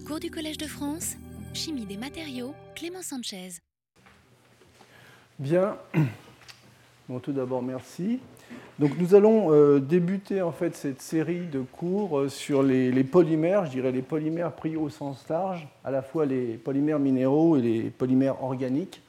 Cours du Collège de France, Chimie des matériaux, Clément Sanchez. Bien. Bon, tout d'abord, merci. Donc, nous allons euh, débuter en fait cette série de cours euh, sur les, les, polymères, je dirais les polymères pris au sens large, à la fois les polymères minéraux et les polymères organiques.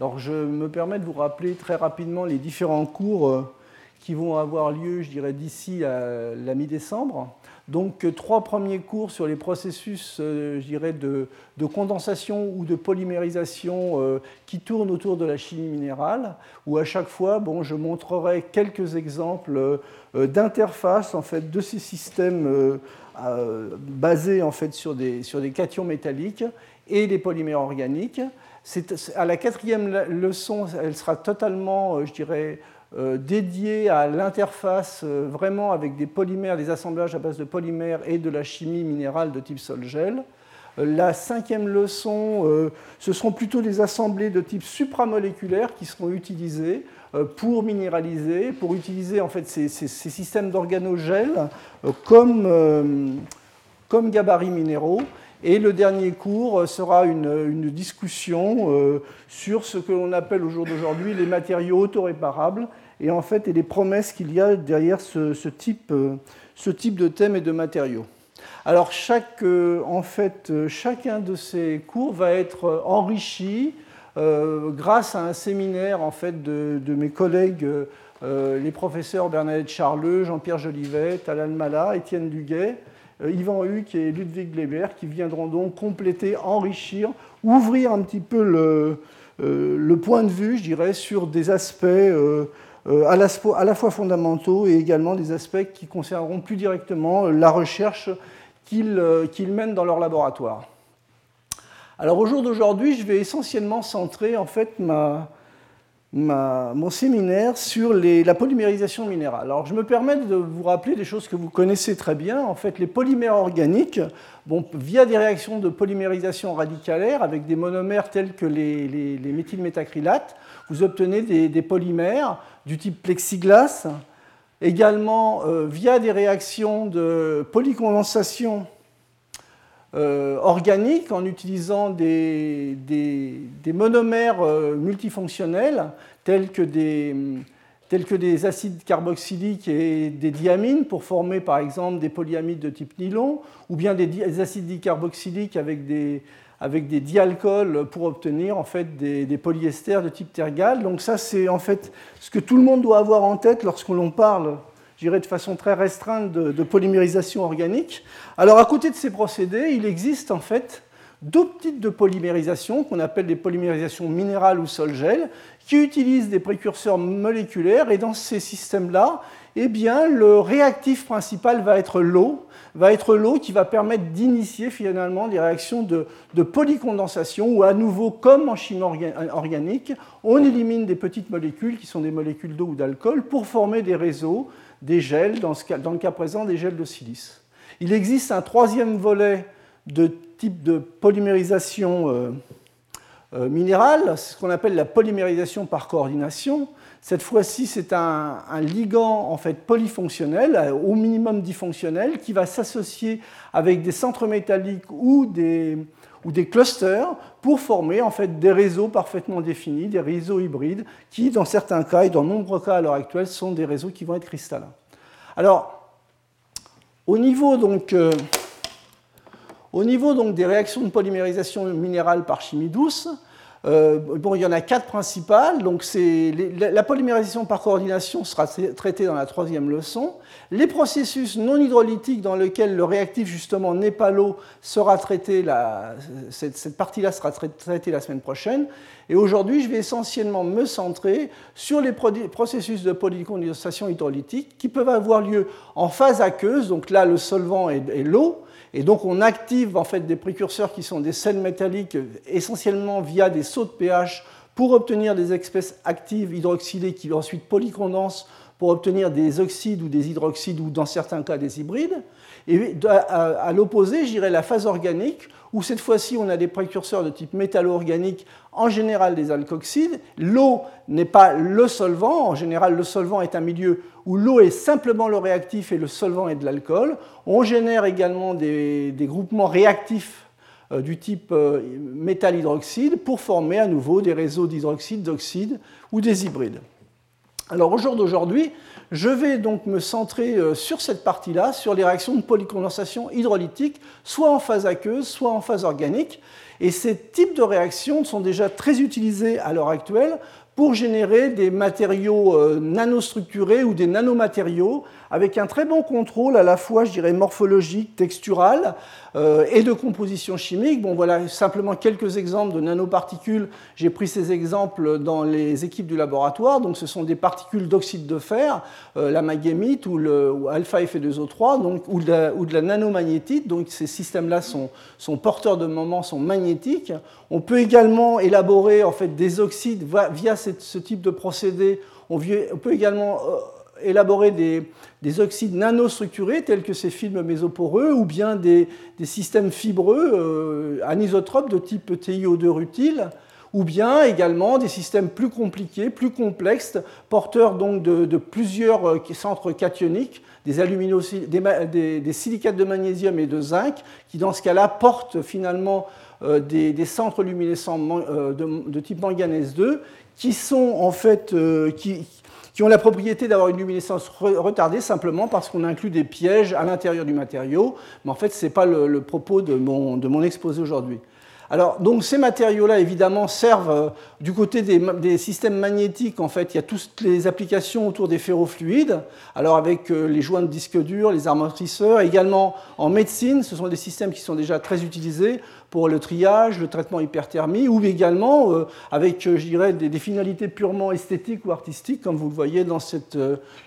Alors, je me permets de vous rappeler très rapidement les différents cours euh, qui vont avoir lieu, je dirais, d'ici à la mi-décembre. Donc, trois premiers cours sur les processus, je dirais, de, de, condensation ou de polymérisation euh, qui tournent autour de la chimie minérale, où à chaque fois, bon, je montrerai quelques exemples euh, d'interface en fait, de ces systèmes euh, basés en fait, sur, des, sur des cations métalliques et les polymères organiques. à la quatrième leçon, elle sera totalement, je dirais, euh, dédié à l'interface euh, vraiment avec des polymères, des assemblages à base de polymères et de la chimie minérale de type sol-gel. Euh, la cinquième leçon, ce seront plutôt des assemblées de type supramoléculaire qui seront utilisées pour minéraliser, pour utiliser en fait ces, systèmes d'organogèles comme, comme gabarits minéraux. Et le dernier cours sera une, une discussion sur ce que l'on appelle au jour d'aujourd'hui les matériaux autoréparables et en fait et les promesses qu'il y a derrière ce, type, ce type de thème et de matériaux. Alors chaque, en fait, chacun de ces cours va être enrichi euh, grâce à un séminaire en fait, de, mes collègues, euh, les professeurs Bernadette Charleux, Jean-Pierre Jolivet, Alan Mala, Étienne Duguet, euh, Yvan Huck et Ludwig Leber, qui viendront donc compléter, enrichir, ouvrir un petit peu le, euh, point de vue, je dirais, sur des aspects euh, à la, à la, fois fondamentaux et également des aspects qui concerneront plus directement la recherche qu'ils qu mènent dans leur laboratoire. Alors au jour d'aujourd'hui, je vais essentiellement centrer en fait mon séminaire sur la polymérisation minérale. Alors, je me permets de vous rappeler des choses que vous connaissez très bien. En fait, les polymères organiques, via des réactions de polymérisation radicalaire avec des monomères tels que les, les, les vous obtenez des, polymères du type plexiglas. Également, euh, via des réactions de polycondensation euh, organiques en utilisant des, monomères euh, multifonctionnels tels que, des, tels que des acides carboxyliques et des diamines pour former par exemple des polyamides de type nylon ou bien des, des acides dicarboxyliques avec des, avec des dialcools pour obtenir en fait des, polyesters de type tergal. Donc ça c'est en fait ce que tout le monde doit avoir en tête lorsque l'on parle je dirais de façon très restreinte, de, de, polymérisation organique. Alors, à côté de ces procédés, il existe en fait d'autres types de polymérisation qu'on appelle des polymérisations minérales ou sol-gel, qui utilisent des précurseurs moléculaires. Et dans ces systèmes-là, eh bien, le réactif principal va être l'eau, va être l'eau qui va permettre d'initier finalement des réactions de, de, polycondensation où à nouveau, comme en chimie organique, on élimine des petites molécules qui sont des molécules d'eau ou d'alcool pour former des réseaux des gels, dans, le cas présent des gels de silice. Il existe un troisième volet de type de polymérisation euh, euh, minérale, ce qu'on appelle la polymérisation par coordination. Cette fois-ci, c'est un, ligand en fait polyfonctionnel, au minimum difonctionnel, qui va s'associer avec des centres métalliques ou des, clusters pour former en fait des réseaux parfaitement définis, des réseaux hybrides qui, dans certains cas et dans nombreux cas à l'heure actuelle, sont des réseaux qui vont être cristallins. Alors, au niveau euh, des réactions de polymérisation minérale par chimie douce, euh, bon, il y en a quatre principales. Donc la polymérisation par coordination sera traitée dans la troisième leçon. Les processus non hydrolytiques dans lesquels le réactif justement n'est pas l'eau sera traité, la, cette, partie-là sera traitée la semaine prochaine. Et aujourd'hui, je vais essentiellement me centrer sur les processus de polycondensation hydrolytique qui peuvent avoir lieu en phase aqueuse. Donc là, le solvant est l'eau. Et donc on active en fait des précurseurs qui sont des sels métalliques essentiellement via des sauts de pH pour obtenir des espèces actives hydroxylées qui ensuite polycondensent pour obtenir des oxydes ou des hydroxydes ou dans certains cas des hybrides. Et à, l'opposé, je dirais la phase organique, où cette fois-ci on a des précurseurs de type métallo-organique, en général des alkoxydes. L'eau n'est pas le solvant, en général le solvant est un milieu où l'eau est simplement le réactif et le solvant est de l'alcool. On génère également des, groupements réactifs euh, du type euh, métal hydroxyde pour former à nouveau des réseaux d'hydroxyde, d'oxyde ou des hybrides. Alors au jour d'aujourd'hui, je vais donc me centrer euh, sur cette partie-là, sur les réactions de polycondensation hydrolytique, soit en phase aqueuse, soit en phase organique. Et ces types de réactions sont déjà très utilisés à l'heure actuelle pour générer des matériaux euh, nanostructurés ou des nanomatériaux avec un très bon contrôle à la fois, je dirais, morphologique, textural euh, et de composition chimique. Bon, voilà simplement quelques exemples de nanoparticules. J'ai pris ces exemples dans les équipes du laboratoire. Donc, ce sont des particules d'oxyde de fer, euh, la magnémite ou, le, alpha Fe2O3, donc, ou, de la, ou de la nanomagnétite. Donc, ces systèmes-là sont, sont, porteurs de moments, sont magnétiques. On peut également élaborer en fait, des oxydes via ce type de procédé. On, peut également euh, élaborer des, oxydes nanostructurés tels que ces films mésoporeux ou bien des, systèmes fibreux euh, anisotropes de type TiO2 rutile ou bien également des systèmes plus compliqués, plus complexes, porteurs donc de, plusieurs euh, centres cationiques, des, des, des, silicates de magnésium et de zinc, qui dans ce cas-là portent finalement euh, des, centres luminescents de, type manganèse 2, qui sont en fait, qui, qui ont la propriété d'avoir une luminescence retardée simplement parce qu'on inclut des pièges à l'intérieur du matériau. Mais en fait, ce n'est pas le, propos de mon, exposé aujourd'hui. Alors, donc ces matériaux-là, évidemment, servent euh, du côté des, systèmes magnétiques. En fait, il y a toutes les applications autour des ferrofluides. Alors, avec euh, les joints de disques durs, les amortisseurs, également en médecine, ce sont des systèmes qui sont déjà très utilisés pour le triage, le traitement hyperthermie, ou également euh, avec, je dirais, des, finalités purement esthétiques ou artistiques, comme vous le voyez dans cette,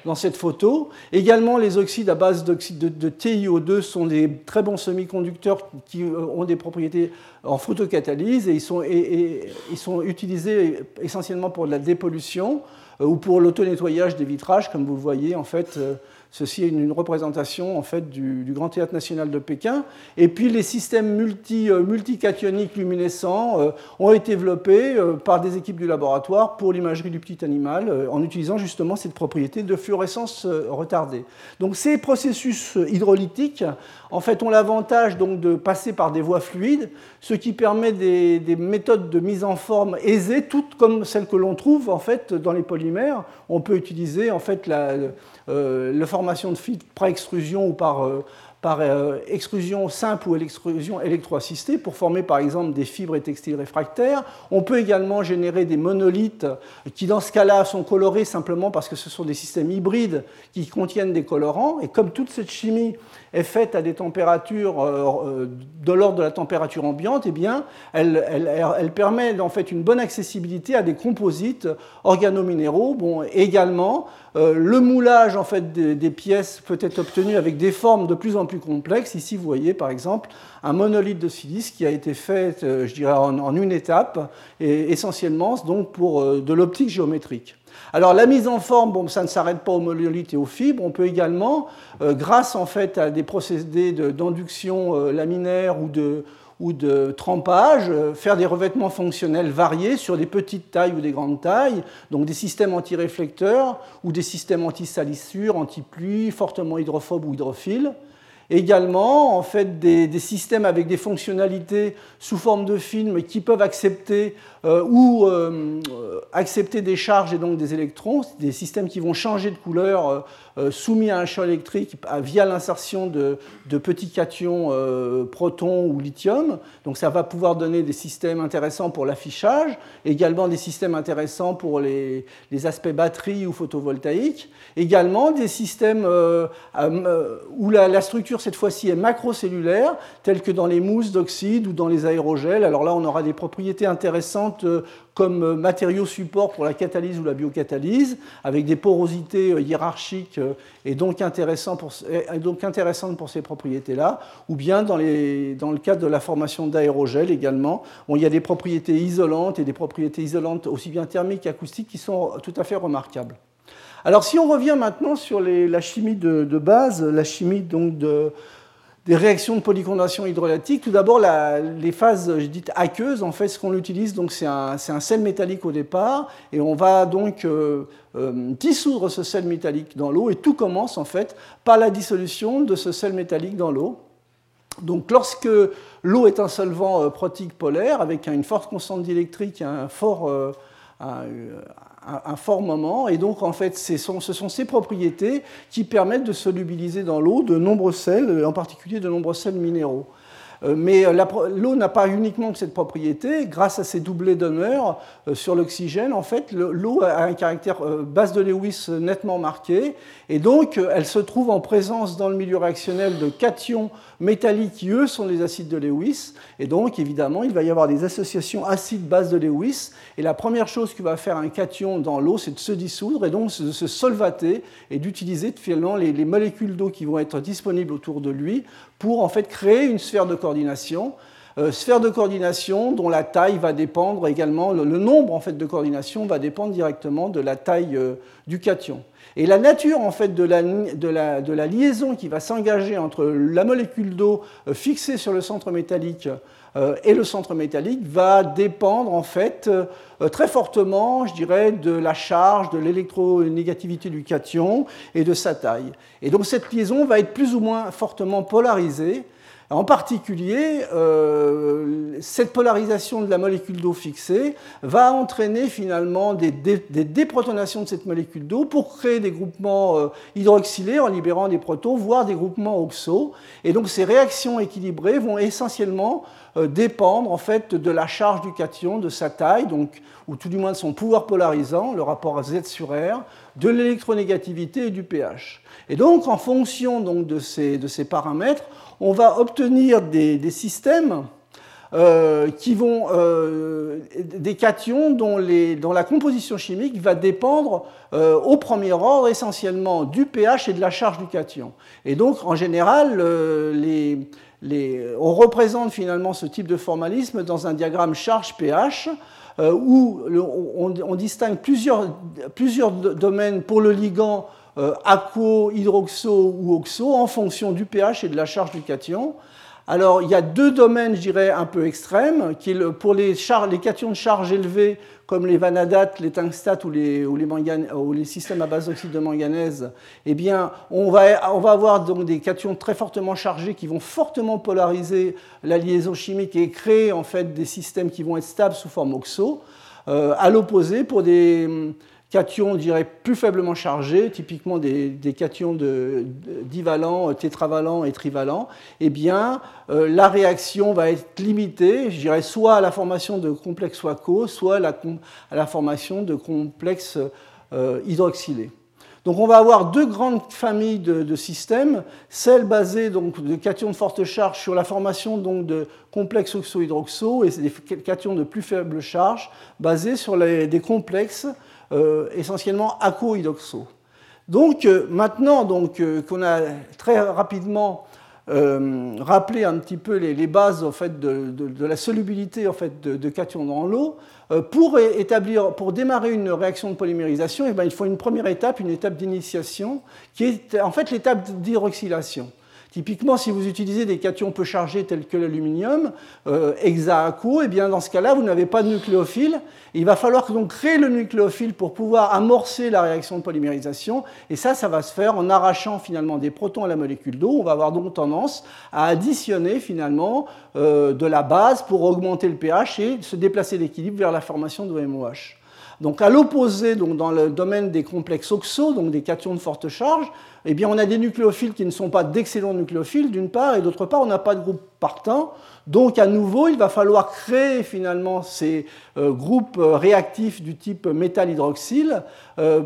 dans cette photo. Également, les oxydes à base d'oxyde de, de, TiO2 sont des très bons semi-conducteurs qui ont des propriétés en photocatalyse et ils sont, ils sont utilisés essentiellement pour la dépollution euh, ou pour l'auto-nettoyage des vitrages, comme vous le voyez en fait euh, Ceci est une représentation en fait du, Grand Théâtre national de Pékin. Et puis les systèmes multi, euh, multicationiques luminescents euh, ont été développés euh, par des équipes du laboratoire pour l'imagerie du petit animal en utilisant justement cette propriété de fluorescence retardée. Donc ces processus hydrolytiques en fait ont l'avantage donc de passer par des voies fluides, ce qui permet des, des méthodes de mise en forme aisées, toutes comme celles que l'on trouve en fait dans les polymères. On peut utiliser en fait la euh, la formation de filtres par extrusion ou par, euh, par euh, extrusion simple ou l'extrusion électroassistée pour former par exemple des fibres et textiles réfractaires. On peut également générer des monolithes qui dans ce cas-là sont colorés simplement parce que ce sont des systèmes hybrides qui contiennent des colorants. Et comme toute cette chimie est faite à des températures euh, euh, de l'ordre de la température ambiante, eh bien, elle, elle, permet en fait une bonne accessibilité à des composites organominéraux. Bon, également, euh, le moulage en fait des, pièces peut être obtenu avec des formes de plus en plus complexes. Ici, vous voyez par exemple un monolithe de silice qui a été fait, je dirais, en, en une étape, et essentiellement donc pour de l'optique géométrique. Alors la mise en forme, bon, ça ne s'arrête pas aux monolithes et aux fibres. On peut également, euh, grâce en fait à des procédés d'induction euh, laminaire ou de, ou de trempage, euh, faire des revêtements fonctionnels variés sur des petites tailles ou des grandes tailles, donc des systèmes anti-réflecteurs ou des systèmes anti-salissure, anti-pluie, fortement hydrophobes ou hydrophiles. Également, en fait, des, systèmes avec des fonctionnalités sous forme de film qui peuvent accepter euh, ou euh, accepter des charges et donc des électrons, des systèmes qui vont changer de couleur euh, soumis à un champ électrique via l'insertion de, petits cations protons ou lithium. Donc ça va pouvoir donner des systèmes intéressants pour l'affichage, également des systèmes intéressants pour les, aspects batterie ou photovoltaïques, également des systèmes où la structure cette fois-ci est macrocellulaire, telle que dans les mousses d'oxyde ou dans les aérogels. Alors là, on aura des propriétés intéressantes euh, comme euh, matériaux support pour la catalyse ou la biocatalyse, avec des porosités euh, hiérarchiques et donc, intéressantes pour ces propriétés-là, ou bien dans, le cadre de la formation d'aérogels également, où il y a des propriétés isolantes et des propriétés isolantes aussi bien thermiques qu'acoustiques qui sont tout à fait remarquables. Alors si on revient maintenant sur la chimie de, base, la chimie donc de, des réactions de polycondensation hydrolytique. Tout d'abord, les phases dites aqueuses, en fait, ce qu'on utilise, donc c'est un, sel métallique au départ, et on va donc euh, euh, dissoudre ce sel métallique dans l'eau, et tout commence en fait par la dissolution de ce sel métallique dans l'eau. Donc, lorsque l'eau est un solvant euh, protique polaire avec une forte constante d'électrique, un fort fort moment. Et donc, en fait, ce sont ces propriétés qui permettent de solubiliser dans l'eau de nombreux sels, en particulier de nombreux sels minéraux. Euh, mais euh, l'eau n'a pas uniquement cette propriété. Grâce à ses doublés d'honneur euh, sur l'oxygène, en fait, l'eau a un caractère base de Lewis nettement marqué. Et donc, elle se trouve en présence dans le milieu réactionnel de cations métalliques qui, eux, sont les acides de Lewis. Et donc, évidemment, il va y avoir des associations acides-base de Lewis. Et la première chose que va faire un cation dans l'eau, c'est de se dissoudre et donc de se solvater et d'utiliser finalement les molécules d'eau qui vont être disponibles autour de lui pour en fait créer une sphère de coordination. Euh, sphère de coordination dont la taille va dépendre également, le, nombre en fait de coordination va dépendre directement de la taille euh, du cation. Et la nature en fait de la, de la, de la liaison qui va s'engager entre la molécule d'eau euh, fixée sur le centre métallique et le centre métallique va dépendre en fait très fortement, je dirais, de la charge, de l'électronégativité du cation et de sa taille. Et donc cette liaison va être plus ou moins fortement polarisée en particulier, euh, cette polarisation de la molécule d'eau fixée va entraîner finalement des, déprotonations de cette molécule d'eau pour créer des groupements euh, hydroxylés en libérant des protons, voire des groupements oxo. Et donc ces réactions équilibrées vont essentiellement euh, dépendre en fait de la charge du cation, de sa taille, donc, ou tout du moins de son pouvoir polarisant, le rapport Z sur R, de l'électronégativité et du pH. Et donc en fonction donc, de, ces, de ces paramètres, on va obtenir des, systèmes euh, qui vont euh, des cations dont, la composition chimique va dépendre euh, au premier ordre essentiellement du pH et de la charge du cation. Et donc en général, on représente finalement ce type de formalisme dans un diagramme charge pH où on, distingue plusieurs, plusieurs domaines pour le ligand euh, aquo, hydroxo ou oxo en fonction du pH et de la charge du cation. Alors, il y a deux domaines, je dirais, un peu extrêmes. Qui, pour les, les cations de charge élevée, comme les vanadates, les tungstats ou les, systèmes à base d'oxyde de manganèse, eh bien, on va, on va avoir donc des cations très fortement chargés qui vont fortement polariser la liaison chimique et créer en fait des systèmes qui vont être stables sous forme oxo. Euh, à l'opposé, pour des, cations, on dirait, plus faiblement chargés, typiquement des, cations divalents, tétravalents et trivalents, eh bien, euh, la réaction va être limitée, je dirais, soit à la formation de complexes WACO, soit à la, formation de complexes euh, hydroxylés. Donc on va avoir deux grandes familles de, systèmes, celle basée donc, de cations de forte charge sur la formation donc, de complexes oxo-hydroxo et des cations de plus faible charge basées sur des complexes euh, essentiellement aquo-hydroxo. Donc euh, maintenant donc, euh, qu'on a très rapidement rappelé un petit peu les, bases en fait, de, la solubilité en fait, de, cations dans l'eau, pour, établir, pour démarrer une réaction de polymérisation, eh bien, il faut une première étape, une étape d'initiation, qui est en fait l'étape d'hydroxylation. Typiquement, si vous utilisez des cations peu chargés tels que l'aluminium, euh, hexaaco, eh bien dans ce cas-là, vous n'avez pas de nucléophile. Il va falloir donc créer le nucléophile pour pouvoir amorcer la réaction de polymérisation. Et ça, ça va se faire en arrachant finalement des protons à la molécule d'eau. On va avoir donc tendance à additionner finalement euh, de la base pour augmenter le pH et se déplacer d'équilibre vers la formation de MOH. Donc à l'opposé, dans le domaine des complexes oxo, donc des cations de forte charge, eh bien, on a des nucléophiles qui ne sont pas d'excellents nucléophiles, d'une part, et d'autre part, on n'a pas de groupe partant. Donc, à nouveau, il va falloir créer finalement ces euh, groupes euh, réactifs du type métal hydroxyle, euh,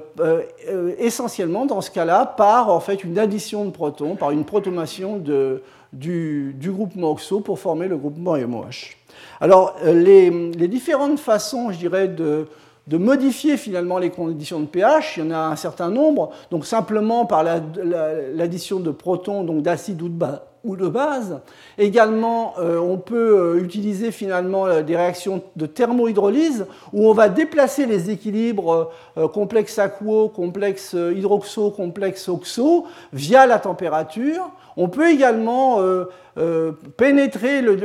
essentiellement dans ce cas-là par en fait une addition de protons, par une protomation de, du, du, groupement oxo pour former le groupement MOH. Alors, les, les différentes façons, je dirais, de de modifier finalement les conditions de pH. Il y en a un certain nombre. Donc simplement par l'addition de protons, donc d'acide ou de base. Également, euh, on peut euh, utiliser finalement euh, des réactions de thermohydrolyse où on va déplacer les équilibres complexe aquo, complexe hydroxo, complexe oxo via la température. On peut également pénétrer le,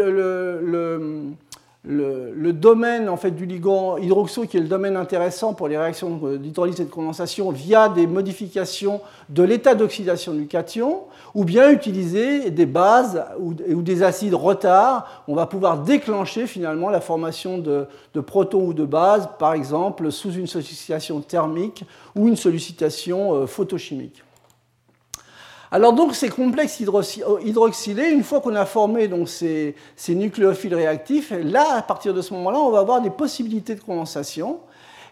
domaine en fait, du ligand hydroxo, qui est le domaine intéressant pour les réactions d'hydrolyse et de condensation, via des modifications de l'état d'oxydation du cation, ou bien utiliser des bases ou, des acides retard. On va pouvoir déclencher finalement la formation de, de protons ou de bases, par exemple sous une sollicitation thermique ou une sollicitation euh, photochimique. Alors donc ces complexes hydroxylés, une fois qu'on a formé donc, ces, nucléophiles réactifs, là, à partir de ce moment-là, on va avoir des possibilités de condensation.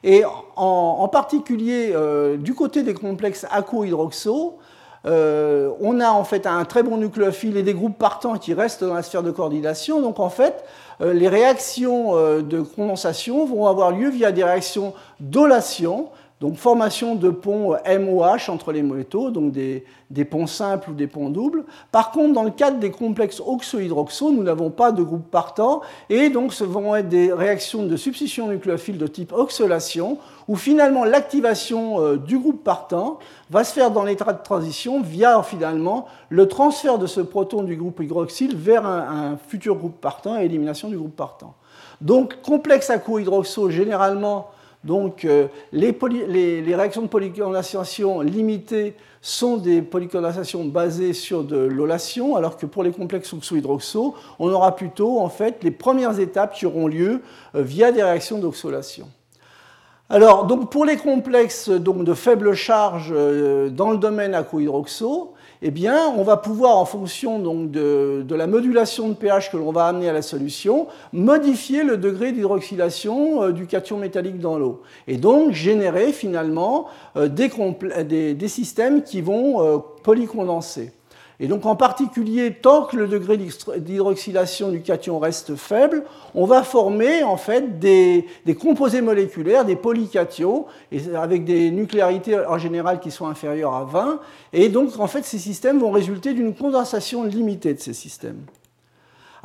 Et en, particulier, euh, du côté des complexes aquo-hydroxo, euh, on a en fait un très bon nucléophile et des groupes partants qui restent dans la sphère de coordination. Donc en fait, euh, les réactions de condensation vont avoir lieu via des réactions d'olation donc formation de ponts MOH entre les métaux, donc des, ponts simples ou des ponts doubles. Par contre, dans le cadre des complexes oxo-hydroxo, nous n'avons pas de groupe partant, et donc ce vont être des réactions de substitution nucléophile de type oxylation, où finalement l'activation euh, du groupe partant va se faire dans l'état de transition via finalement le transfert de ce proton du groupe hydroxyle vers un, futur groupe partant et élimination du groupe partant. Donc complexe aquo-hydroxo, généralement, donc euh, les, réactions de polycondensation limitées sont des polycondensations basées sur de l'olation, alors que pour les complexes oxo-hydroxo, on aura plutôt en fait les premières étapes qui auront lieu euh, via des réactions d'oxolation. Alors, donc pour les complexes donc, de faible charge euh, dans le domaine aquo-hydroxo, eh bien, on va pouvoir, en fonction donc, de, la modulation de pH que l'on va amener à la solution, modifier le degré d'hydroxylation euh, du cation métallique dans l'eau. Et donc générer finalement euh, des, systèmes qui vont euh, polycondenser. Et donc en particulier, tant que le degré d'hydroxylation du cation reste faible, on va former en fait des, composés moléculaires, des polycations, avec des nucléarités en général qui sont inférieures à 20. Et donc en fait, ces systèmes vont résulter d'une condensation limitée de ces systèmes.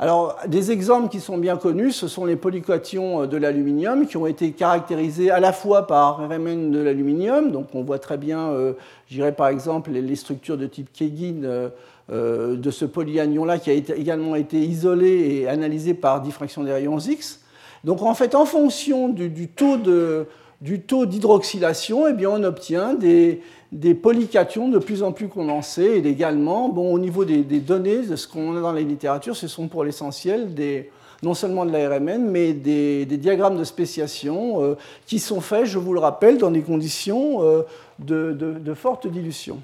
Alors, des exemples qui sont bien connus, ce sont les polycations de l'aluminium qui ont été caractérisés à la fois par RMN de l'aluminium, donc on voit très bien, euh, je dirais par exemple, les structures de type Kegin euh, de ce polyanion-là qui a également été isolé et analysé par diffraction des rayons X. Donc en fait, en fonction du, taux d'hydroxylation, eh on obtient des, polycations de plus en plus condensés et également, bon, au niveau des, données, de ce qu'on a dans la littérature, ce sont pour l'essentiel non seulement de la RMN, mais des, diagrammes de spéciation euh, qui sont faits, je vous le rappelle, dans des conditions euh, de, forte dilution.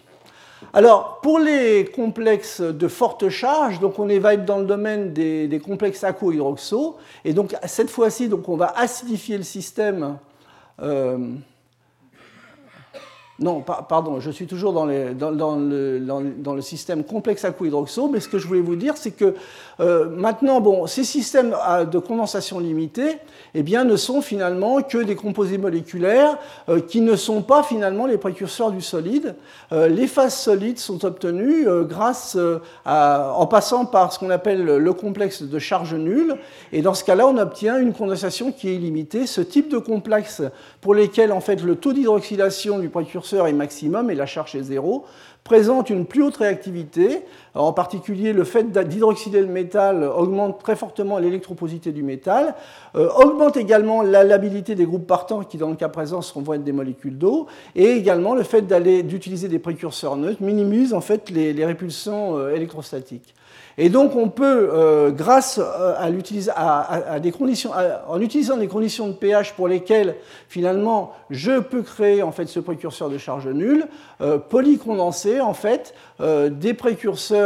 Alors, pour les complexes de forte charge, donc on être dans le domaine des, complexes aquo-hydroxo, et donc cette fois-ci, on va acidifier le système. Euh, non, pardon, je suis toujours dans, le, système complexe aquo-hydroxo, mais ce que je voulais vous dire, c'est que euh, maintenant, bon, ces systèmes de condensation limitée eh bien, ne sont finalement que des composés moléculaires euh, qui ne sont pas finalement les précurseurs du solide. Euh, les phases solides sont obtenues grâce en passant par ce qu'on appelle le complexe de charge nulle, et dans ce cas-là, on obtient une condensation qui est illimitée. Ce type de complexe pour lesquels en fait le taux d'hydroxylation du précurseur est maximum et la charge est zéro, présente une plus haute réactivité. En particulier, le fait d'hydroxyder le métal augmente très fortement l'électroposité du métal, euh, augmente également la labilité des groupes partants qui, dans le cas présent, vont être des molécules d'eau, et également le fait d'utiliser des précurseurs neutres minimise en fait les, répulsions euh, électrostatiques. Et donc on peut, euh, grâce à, des conditions, en utilisant des conditions de pH pour lesquelles finalement je peux créer en fait ce précurseur de charge nulle, polycondenser en fait des précurseurs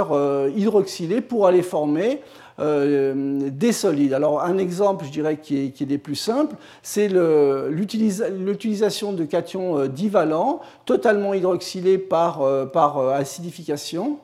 hydroxylés pour aller former des solides. Alors un exemple, je dirais, qui est, des plus simples, c'est l'utilisation de cations divalents totalement hydroxylés par, par acidification.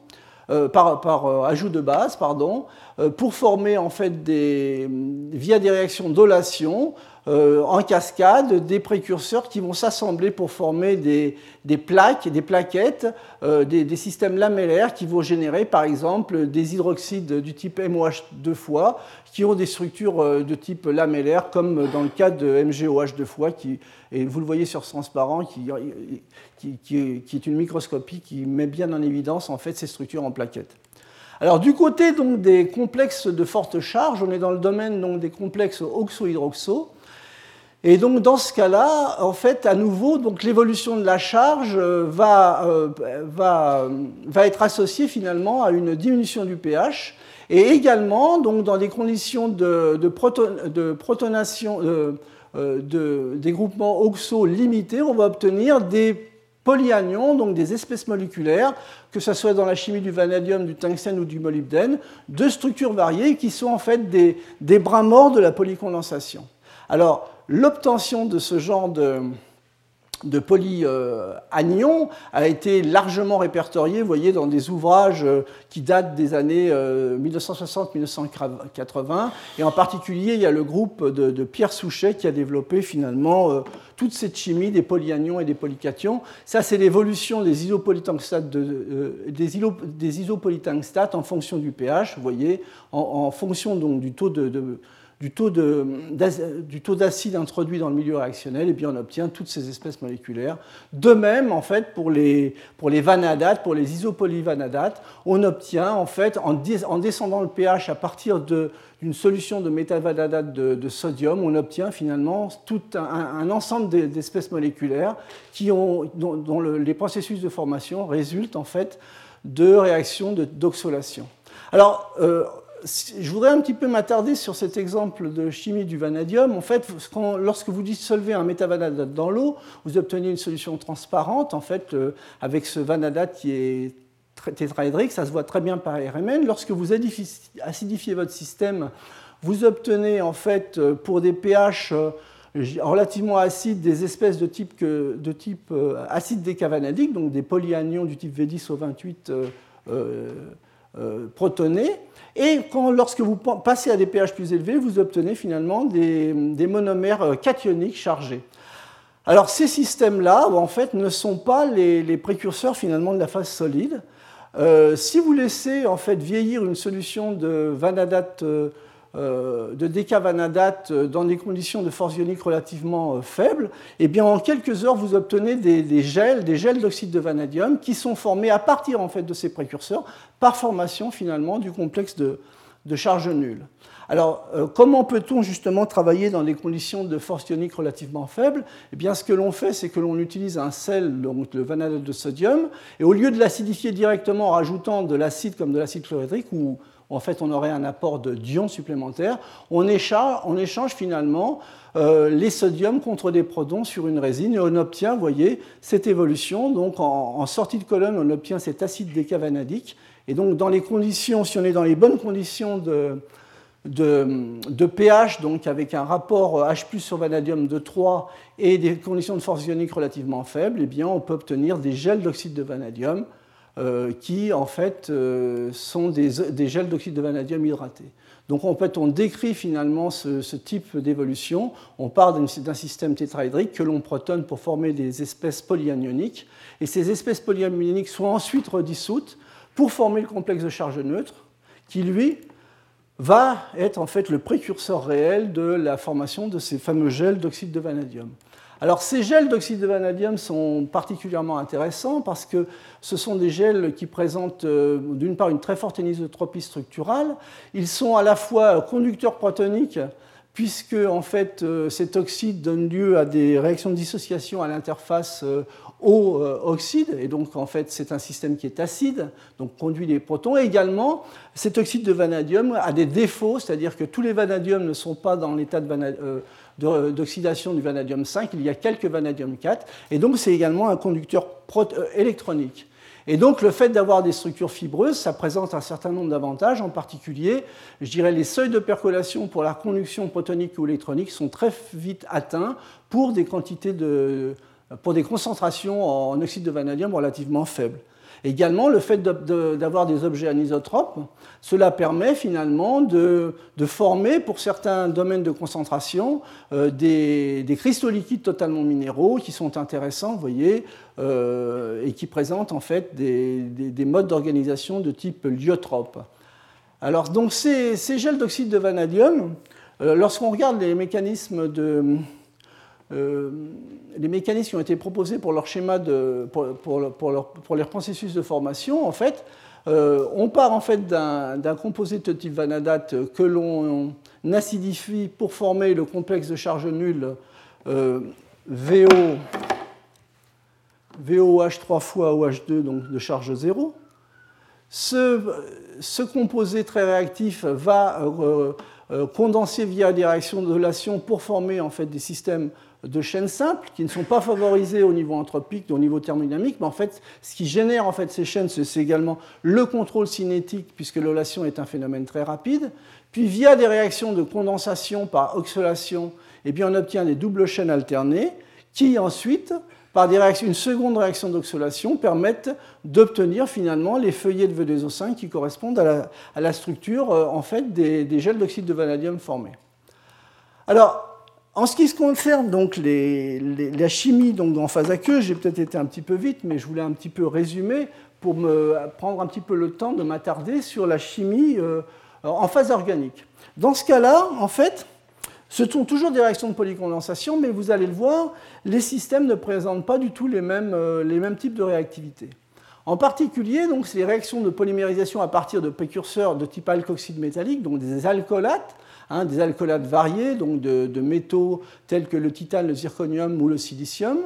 Euh, par, euh, ajout de base, pardon, euh, pour former en fait des, via des réactions d'olation euh, en cascade des précurseurs qui vont s'assembler pour former des, plaques, des plaquettes, euh, des, systèmes lamellaires qui vont générer par exemple des hydroxydes du type MOH deux fois qui ont des structures euh, de type lamellaire comme dans le cas de MGOH deux fois qui, et vous le voyez sur transparent qui, qui, qui, est une microscopie qui met bien en évidence en fait ces structures en plaquettes. Alors du côté donc, des complexes de forte charge, on est dans le domaine donc, des complexes oxo-hydroxo. Et donc dans ce cas-là, en fait, à nouveau, donc l'évolution de la charge euh, va, euh, va, va, être associée finalement à une diminution du pH et également donc dans des conditions de, protonation euh, de, des groupements oxo limités, on va obtenir des polyanions, donc des espèces moléculaires, que ce soit dans la chimie du vanadium, du tungstène ou du molybdène, de structures variées qui sont en fait des, des bras morts de la polycondensation. Alors, l'obtention de ce genre de, polyanions a été largement répertoriée, voyez, dans des ouvrages euh, qui datent des années 1960-1980. Euh, Et en particulier, il y a le groupe de, Pierre Souchet qui a développé finalement euh, toute cette chimie des polyanions et des polycations. Ça, c'est l'évolution des isopolystangstates en fonction du pH, vous voyez, en, fonction donc du taux de du taux d'acide introduit dans le milieu réactionnel, et bien on obtient toutes ces espèces moléculaires. De même, en fait, pour les, vanadates, pour les isopolyvanadates, on obtient, en fait, en, en descendant le pH à partir d'une solution de métavanadate de, sodium, on obtient finalement tout un, ensemble d'espèces moléculaires qui ont, dont, les processus de formation résultent en fait de réactions d'oxolation. Alors, euh, je voudrais un petit peu m'attarder sur cet exemple de chimie du vanadium. En fait, lorsque vous dissolvez un métavanadate dans l'eau, vous obtenez une solution transparente, en fait, euh, avec ce vanadate qui est tétraédrique, ça se voit très bien par RMN. Lorsque vous acidifiez votre système, vous obtenez, en fait, euh, pour des pH euh, relativement acides, des espèces de type, de type acide décavanadique, donc des polyanions du type V10 au 28 protonés. Et lorsque vous passez à des pH plus élevés, vous obtenez finalement des, monomères euh, cationiques chargés. Alors ces systèmes-là, en fait, ne sont pas les, précurseurs finalement de la phase solide. Euh, si vous laissez en fait vieillir une solution de vanadate euh, euh, de décavanadate dans des conditions de force ionique relativement euh, faibles, eh bien en quelques heures, vous obtenez des, gels, des gels d'oxyde de vanadium qui sont formés à partir en fait de ces précurseurs par formation finalement du complexe de, charge nulle. Alors, euh, comment peut-on justement travailler dans des conditions de force ionique relativement faibles? Eh bien, ce que l'on fait, c'est que l'on utilise un sel, le vanadate de sodium, et au lieu de l'acidifier directement en rajoutant de l'acide comme de l'acide chlorhydrique ou en fait on aurait un apport d'ions supplémentaires, on échange, finalement euh, les sodiums contre des protons sur une résine et on obtient, vous voyez, cette évolution. Donc en, sortie de colonne, on obtient cet acide décavanadique. Et donc dans les conditions, si on est dans les bonnes conditions de, pH, donc avec un rapport H sur vanadium de 3 et des conditions de force ionique relativement faibles, eh bien, on peut obtenir des gels d'oxyde de vanadium euh, qui en fait euh, sont des, gels d'oxyde de vanadium hydratés. Donc en fait, on décrit finalement ce, type d'évolution. On part d'un système tétraédrique que l'on protonne pour former des espèces polyanioniques. Et ces espèces polyanioniques sont ensuite redissoutes pour former le complexe de charge neutre, qui lui va être en fait le précurseur réel de la formation de ces fameux gels d'oxyde de vanadium. Alors ces gels d'oxyde de vanadium sont particulièrement intéressants parce que ce sont des gels qui présentent euh, d'une part une très forte anisotropie structurale. Ils sont à la fois conducteurs protoniques puisque en fait euh, cet oxyde donne lieu à des réactions de dissociation à l'interface euh, eau-oxyde, et donc en fait c'est un système qui est acide, donc conduit des protons. Et également, cet oxyde de vanadium a des défauts, c'est-à-dire que tous les vanadiums ne sont pas dans l'état de vanadium d'oxydation du vanadium 5, il y a quelques vanadium 4, et donc c'est également un conducteur euh, électronique. Et donc le fait d'avoir des structures fibreuses, ça présente un certain nombre d'avantages, en particulier, je dirais, les seuils de percolation pour la conduction protonique ou électronique sont très vite atteints pour des quantités de, pour des concentrations en oxyde de vanadium relativement faibles. Également, le fait d'avoir des objets anisotropes, cela permet finalement de, former, pour certains domaines de concentration, euh, des, cristaux liquides totalement minéraux qui sont intéressants, vous voyez, euh, et qui présentent en fait des, modes d'organisation de type lyotrope. Alors, donc, ces, gels d'oxyde de vanadium, euh, lorsqu'on regarde les mécanismes de, les mécanismes qui ont été proposés pour leur schéma de, pour, pour, pour, leur, processus de formation, en fait, euh, on part en fait d'un composé de type vanadate que l'on acidifie pour former le complexe de charge nulle euh, VO, VOH 3 fois OH2, donc de charge 0. Ce, ce composé très réactif va euh, condenser via des réactions de relation pour former en fait des systèmes de chaînes simples qui ne sont pas favorisées au niveau anthropique, au niveau thermodynamique, mais en fait, ce qui génère en fait ces chaînes, c'est également le contrôle cinétique, puisque l'olation est un phénomène très rapide. Puis, via des réactions de condensation par oxydation, eh bien, on obtient des doubles chaînes alternées qui ensuite, par une seconde réaction d'oxydation, permettent d'obtenir finalement les feuillets de V2O5 qui correspondent à la, structure euh, en fait, des, des gels d'oxyde de vanadium formés. Alors, en ce qui se concerne donc la chimie donc en phase aqueuse, j'ai peut-être été un petit peu vite, mais je voulais un petit peu résumer pour me prendre un petit peu le temps de m'attarder sur la chimie euh, en phase organique. Dans ce cas-là, en fait, ce sont toujours des réactions de polycondensation, mais vous allez le voir, les systèmes ne présentent pas du tout les mêmes, euh, les mêmes types de réactivité. En particulier, donc, les réactions de polymérisation à partir de précurseurs de type alkoxyde métallique, donc des alcoolates, Hein, des alcoolates variés, donc de, métaux tels que le titane, le zirconium ou le silicium,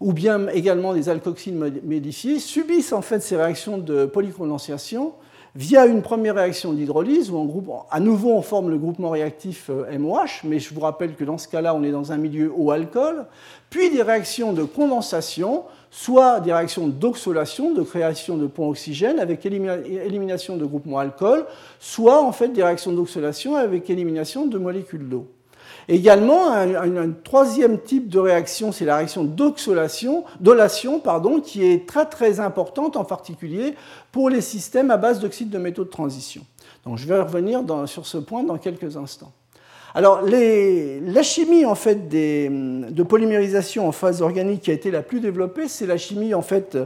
ou bien également des alkoxydes modifiés, subissent en fait ces réactions de polycondensation via une première réaction d'hydrolyse, où à nouveau on forme le groupement réactif MOH, euh, mais je vous rappelle que dans ce cas-là, on est dans un milieu haut alcool, puis des réactions de condensation, soit des réactions d'oxolation, de création de ponts oxygène avec élimination de groupements alcool, soit en fait des réactions d'oxolation avec élimination de molécules d'eau. Également, un, troisième type de réaction, c'est la réaction d'oxolation, d'olation, pardon, qui est très très importante en particulier pour les systèmes à base d'oxyde de métaux de transition. Donc je vais revenir sur ce point dans quelques instants. Alors, la chimie en fait de polymérisation en phase organique qui a été la plus développée, c'est la chimie en fait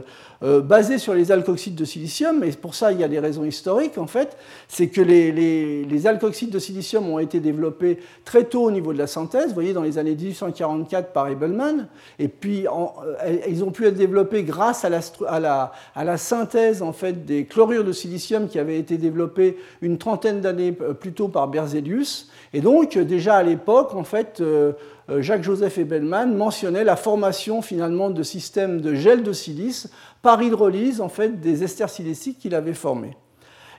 euh, basée sur les alkoxydes de silicium. Et pour ça, il y a des raisons historiques en fait. C'est que les, alkoxydes de silicium ont été développés très tôt au niveau de la synthèse. Vous voyez, dans les années 1844 par Ebelman. Et puis, euh, ils ont pu être développés grâce à la, à la synthèse en fait des chlorures de silicium qui avaient été développés une trentaine d'années plus tôt par Berzelius. Et donc, déjà à l'époque, en fait, euh, euh, Jacques-Joseph Ebelman mentionnait la formation finalement de systèmes de gel de silice par hydrolyse en fait, des esters siliciques qu'il avait formés.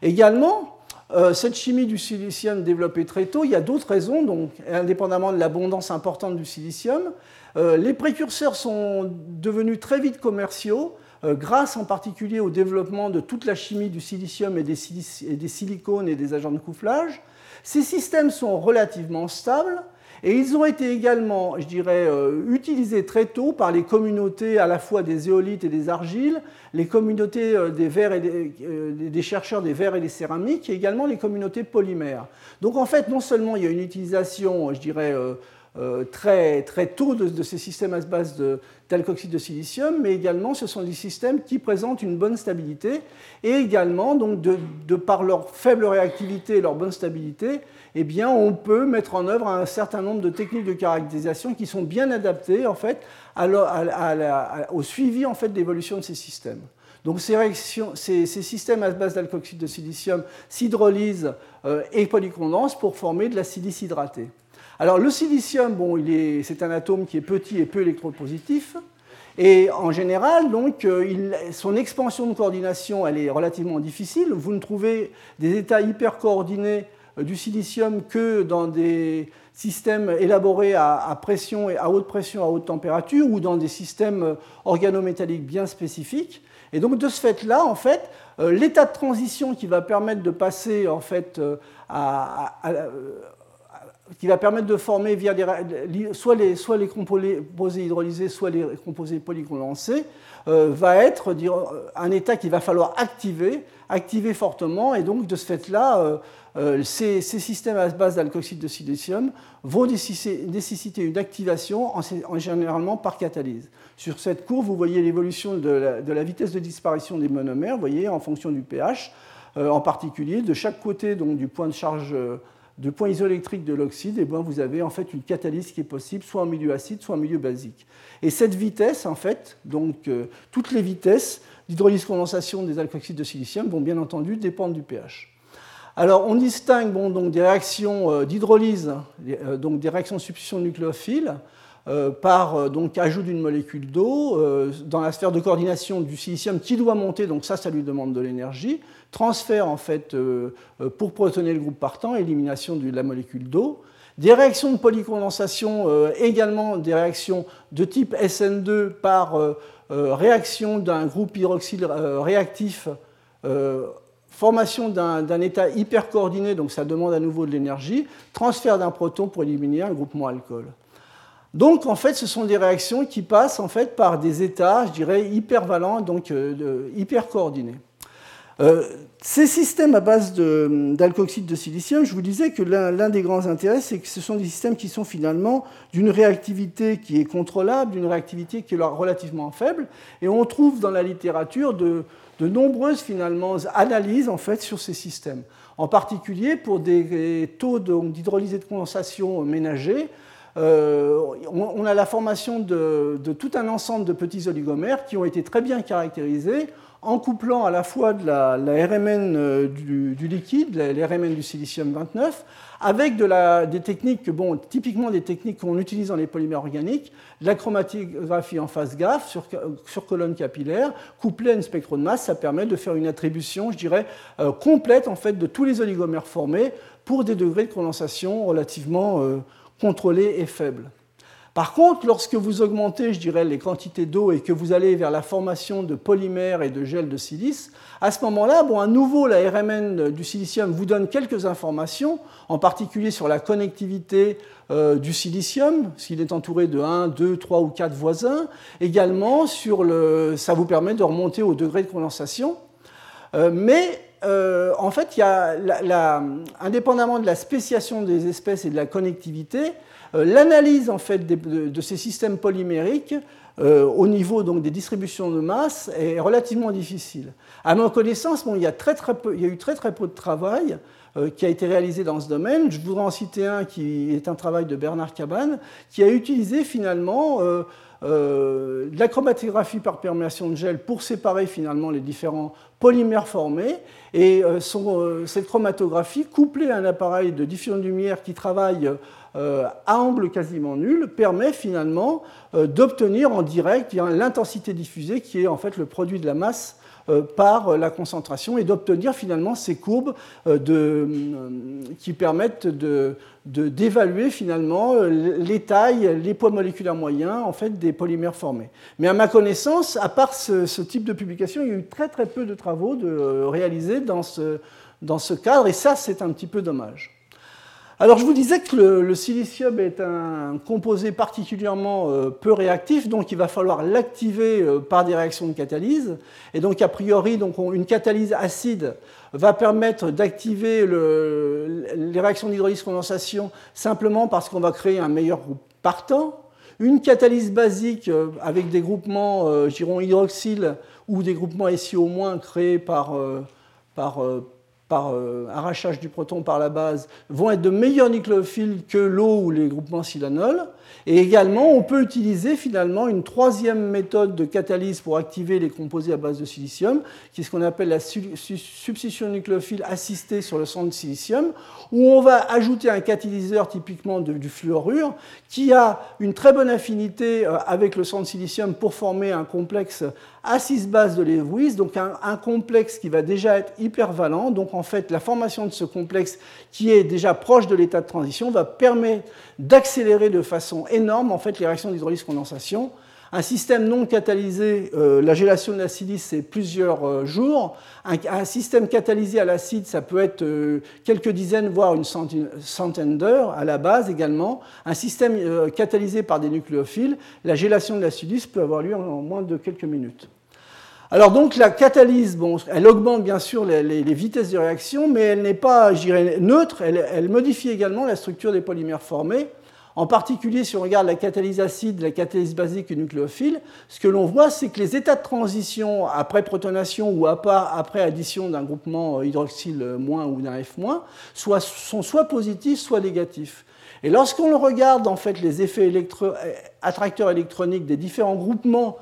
Également, euh, cette chimie du silicium développée très tôt, il y a d'autres raisons, donc indépendamment de l'abondance importante du silicium. les précurseurs sont devenus très vite commerciaux, grâce en particulier au développement de toute la chimie du silicium et des, silicones et des agents de couplage. Ces systèmes sont relativement stables et ils ont été également, euh, utilisés très tôt par les communautés à la fois des éolites et des argiles, les communautés euh, des, et euh, des, chercheurs des verres et des céramiques, et également les communautés polymères. Donc en fait, non seulement il y a une utilisation, je dirais, très, très tôt de, ces systèmes à base d'alcoxyde de, silicium, mais également ce sont des systèmes qui présentent une bonne stabilité, et également, donc, de, par leur faible réactivité et leur bonne stabilité, eh bien, on peut mettre en œuvre un certain nombre de techniques de caractérisation qui sont bien adaptées en fait, au suivi en fait, d'évolution de ces systèmes. Donc ces, systèmes à base d'alkoxyde de silicium s'hydrolysent euh, et polycondensent pour former de la silice hydratée. Alors le silicium, bon, c'est un atome qui est petit et peu électropositif. Et en général, donc, euh, son expansion de coordination, elle est relativement difficile. Vous ne trouvez des états hyper coordonnés euh, du silicium que dans des systèmes élaborés à, pression et à haute pression, à haute température, ou dans des systèmes euh, organométalliques bien spécifiques. Et donc de ce fait-là, en fait, l'état de transition qui va permettre de passer en fait à, qui va permettre de former soit, les, composés hydrolysés, soit les composés polycondensés, euh, va être un état qu'il va falloir activer, activer fortement, et donc de ce fait-là, euh, euh, ces, systèmes à base d'alcoxyde de silicium vont nécessiter une activation en, généralement par catalyse. Sur cette courbe, vous voyez l'évolution de, la vitesse de disparition des monomères, vous voyez, en fonction du pH, en particulier de chaque côté du point de charge de point isoélectrique de l'oxyde, eh bien vous avez en fait une catalyse qui est possible, soit en milieu acide, soit en milieu basique. Et cette vitesse, en fait, donc euh, toutes les vitesses d'hydrolyse-condensation des alkoxydes de silicium vont bien entendu dépendre du pH. Alors on distingue donc, des réactions euh, d'hydrolyse, euh, donc des réactions de substitution nucléophile, par donc, ajout d'une molécule d'eau dans la sphère de coordination du silicium qui doit monter, donc ça, ça lui demande de l'énergie transfert en fait euh, euh, pour protoner le groupe partant, élimination de la molécule d'eau. Des réactions de polycondensation, euh, également des réactions de type SN2 par réaction d'un groupe hydroxyle réactif, formation d'un état hypercoordonné, donc ça demande à nouveau de l'énergie, transfert d'un proton pour éliminer un groupement alcool. Donc en fait, ce sont des réactions qui passent en fait par des états, je dirais, hypervalents, donc hyper coordonnés. Euh, ces systèmes à base d'alcoxyde de, silicium, je vous disais que l'un des grands intérêts, c'est que ce sont des systèmes qui sont finalement d'une réactivité qui est contrôlable, d'une réactivité qui est relativement faible, et on trouve dans la littérature de, nombreuses finalement analyses en fait sur ces systèmes. En particulier pour des taux d'hydrolyse et de condensation ménagers, euh, on, a la formation de, de, tout un ensemble de petits oligomères qui ont été très bien caractérisés en couplant à la fois de la, RMN euh, du, liquide, la, RMN du silicium 29, avec des techniques, bon, typiquement des techniques qu'on utilise dans les polymères organiques, la chromatographie en phase GAF sur, colonne capillaire, couplée à une spectro de masse, ça permet de faire une attribution, je dirais, euh, complète en fait de tous les oligomères formés pour des degrés de condensation relativement contrôlés et faibles. Par contre, lorsque vous augmentez, je dirais, les quantités d'eau et que vous allez vers la formation de polymères et de gel de silice, à ce moment-là, bon, à nouveau, la RMN du silicium vous donne quelques informations, en particulier sur la connectivité euh, du silicium, s'il est entouré de 1, 2, 3 ou 4 voisins. Également, sur le, ça vous permet de remonter au degré de condensation. Euh, mais euh, en fait, y a indépendamment de la spéciation des espèces et de la connectivité, euh, l'analyse en fait de, ces systèmes polymériques euh, au niveau donc, des distributions de masse est relativement difficile. À ma connaissance, bon, il, y a très, très y a eu très très peu de travail qui a été réalisé dans ce domaine. Je voudrais en citer un qui est un travail de Bernard Cabane, qui a utilisé finalement euh, la chromatographie par perméation de gel pour séparer finalement les différents polymères formés. Et cette chromatographie, couplée à un appareil de diffusion de lumière qui travaille euh, à angle quasiment nul permet finalement euh, d'obtenir en direct l'intensité diffusée qui est en fait le produit de la masse euh, par la concentration et d'obtenir finalement ces courbes qui permettent d'évaluer finalement les tailles, les poids moléculaires moyens en fait des polymères formés. Mais à ma connaissance, à part ce, type de publication, il y a eu très très peu de travaux de, réalisés dans ce, dans ce cadre et ça c'est un petit peu dommage. Alors je vous disais que le, silicium est un composé particulièrement euh, peu réactif, donc il va falloir l'activer euh, par des réactions de catalyse. Et donc a priori, une catalyse acide va permettre d'activer les réactions d'hydrolyse-condensation simplement parce qu'on va créer un meilleur groupe partant. Une catalyse basique euh, avec des groupements, hydroxyle ou des groupements SiO- créés par par euh, arrachage du proton par la base vont être de meilleurs nucléophiles que l'eau ou les groupements silanols. Et également, on peut utiliser finalement une troisième méthode de catalyse pour activer les composés à base de silicium, qui est ce qu'on appelle la substitution nucléophile assistée sur le centre de silicium, où on va ajouter un catalyseur typiquement du fluorure, qui a une très bonne affinité euh, avec le centre de silicium pour former un complexe à 6 bases de Lewis, donc un, un, complexe qui va déjà être hypervalent. Donc en fait, la formation de ce complexe qui est déjà proche de l'état de transition va permettre d'accélérer de façon énorme en fait, les réactions d'hydrolyse-condensation Un système non catalysé, euh, la gélation de la silice, c'est plusieurs euh, jours. Un, système catalysé à l'acide, ça peut être euh, quelques dizaines, voire une centaine, d'heures à la base également. Un système catalysé par des nucléophiles, la gélation de la silice peut avoir lieu en, moins de quelques minutes. Alors donc la catalyse, bon, elle augmente bien sûr les, vitesses de réaction, mais elle n'est pas, je dirais, neutre, elle modifie également la structure des polymères formés. En particulier, si on regarde la catalyse acide, la catalyse basique et nucléophile, ce que l'on voit, c'est que les états de transition après protonation ou après addition d'un groupement euh, hydroxyle ou d'un F sont soit positifs, soit négatifs. Et lorsqu'on regarde en fait les effets euh, attracteurs électroniques des différents groupements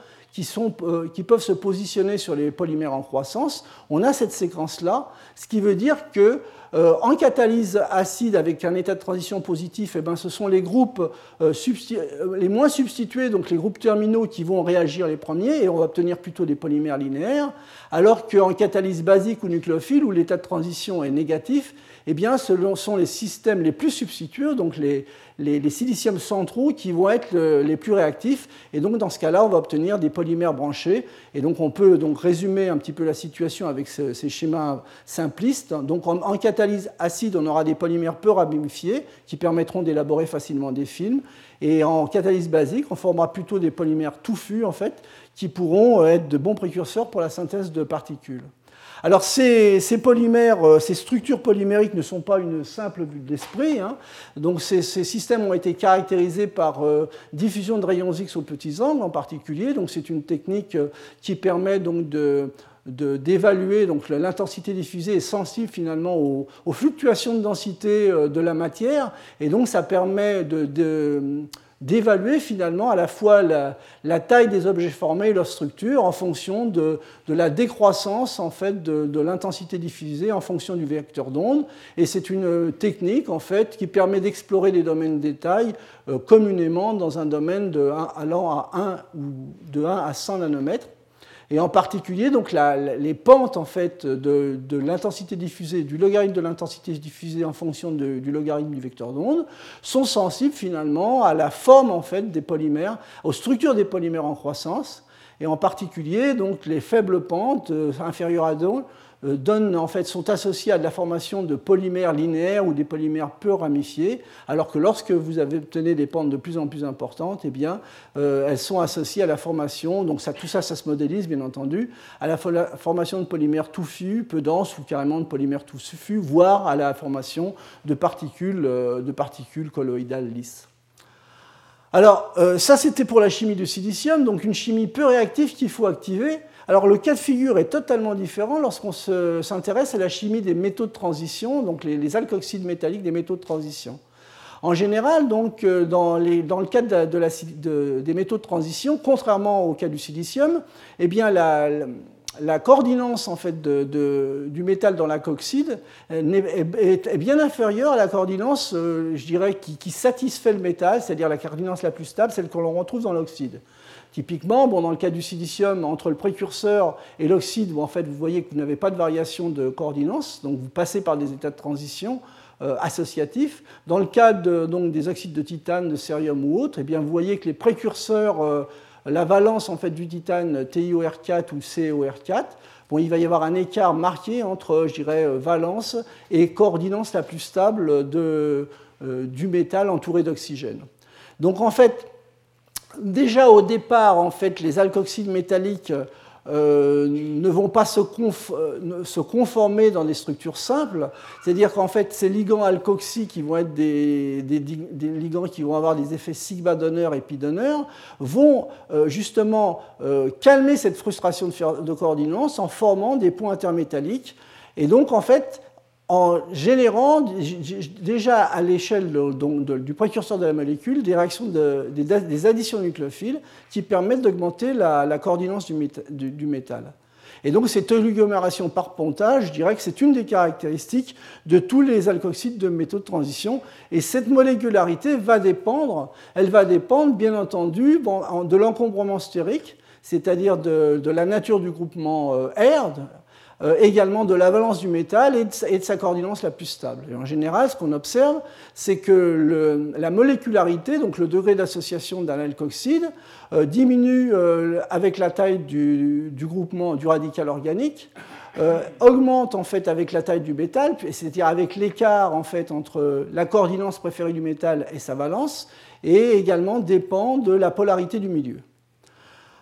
euh, qui, peuvent se positionner sur les polymères en croissance, on a cette séquence-là, ce qui veut dire que euh, en catalyse acide avec un état de transition positif, eh ben, ce sont les groupes euh, euh, les moins substitués, donc les groupes terminaux, qui vont réagir les premiers, et on va obtenir plutôt des polymères linéaires, alors qu'en catalyse basique ou nucléophile, où l'état de transition est négatif, eh bien, ce sont les systèmes les plus substitués, donc les, les, siliciums centraux qui vont être les plus réactifs. Et donc, dans ce cas-là, on va obtenir des polymères branchés. Et donc, on peut donc résumer un petit peu la situation avec ces schémas simplistes. Donc, en, catalyse acide, on aura des polymères peu ramifiés qui permettront d'élaborer facilement des films. Et en catalyse basique, on formera plutôt des polymères touffus, en fait, qui pourront être de bons précurseurs pour la synthèse de particules. Alors ces, polymères, euh, ces structures polymériques ne sont pas une simple vue de l'esprit. Hein. Donc ces, systèmes ont été caractérisés par euh, diffusion de rayons X aux petits angles en particulier. Donc c'est une technique euh, qui permet donc d'évaluer donc l'intensité diffusée est sensible finalement aux, fluctuations de densité de la matière et donc ça permet de d'évaluer finalement à la fois la, taille des objets formés et leur structure en fonction de, la décroissance en fait de, l'intensité diffusée en fonction du vecteur d'onde. Et c'est une technique en fait qui permet d'explorer des domaines de détail euh, communément dans un domaine de 1, allant à 1 ou de 1 à 100 nanomètres. Et en particulier, donc, les pentes en fait, de, l'intensité diffusée, du logarithme de l'intensité diffusée en fonction du logarithme du vecteur d'onde, sont sensibles finalement à la forme en fait, des polymères, aux structures des polymères en croissance, et en particulier donc, les faibles pentes euh, inférieures à 2 euh, donnent, en sont associés à la formation de polymères linéaires ou des polymères peu ramifiés, alors que lorsque vous avez obtenu des pentes de plus en plus importantes, eh bien, euh, elles sont associées à la formation, donc tout ça, ça se modélise bien entendu, à la formation de polymères touffus, peu denses ou carrément de polymères touffus, voire à la formation de particules, euh, de particules colloïdales lisses. Alors, ça c'était pour la chimie du silicium, donc une chimie peu réactive qu'il faut activer. Alors le cas de figure est totalement différent lorsqu'on s'intéresse à la chimie des métaux de transition, donc les, alkoxydes métalliques des métaux de transition. En général, donc, euh, dans, le cas des métaux de transition, contrairement au cas du silicium, eh bien, la, coordinance en fait, du métal dans l'alkoxyde est, bien inférieure à la coordinance, euh, je dirais, qui, qui satisfait le métal, c'est-à-dire la coordinance la plus stable, celle que l'on retrouve dans l'oxyde. Typiquement, bon, dans le cas du silicium, entre le précurseur et l'oxyde, en fait, vous voyez que vous n'avez pas de variation de coordinance, donc vous passez par des états de transition euh, associatifs. Dans le cas donc, des oxydes de titane, de cérium ou autres, eh vous voyez que les précurseurs, euh, la valence en fait, du titane TiOR4 ou COR4, bon, il va y avoir un écart marqué entre, je dirais, euh, valence et coordinance la plus stable de, du métal entouré d'oxygène. Donc en fait, déjà au départ, en fait, les alkoxydes métalliques euh, ne vont pas euh, se, conformer dans des structures simples. C'est-à-dire qu'en fait, ces ligands alkoxy qui vont être des, ligands qui vont avoir des effets sigma donneur et pi donneur vont euh, justement calmer cette frustration de, de coordinance en formant des points intermétalliques. Et donc, en fait, en générant déjà à l'échelle du précurseur de la molécule des réactions des, additions nucléophiles qui permettent d'augmenter la, coordinance du, métal. Et donc cette oligomération par pontage, je dirais que c'est une des caractéristiques de tous les alkoxydes de métaux de transition. Et cette molécularité va dépendre, elle va dépendre bien entendu de l'encombrement stérique, c'est-à-dire de, la nature du groupement euh, R, euh, également de la valence du métal et de, sa coordinance la plus stable. Et en général, ce qu'on observe, c'est que la molécularité, donc le degré d'association d'un alkoxyde, euh, diminue euh, avec la taille du, groupement du radical organique, augmente en fait avec la taille du métal, c'est-à-dire avec l'écart en fait entre la coordinance préférée du métal et sa valence, et également dépend de la polarité du milieu.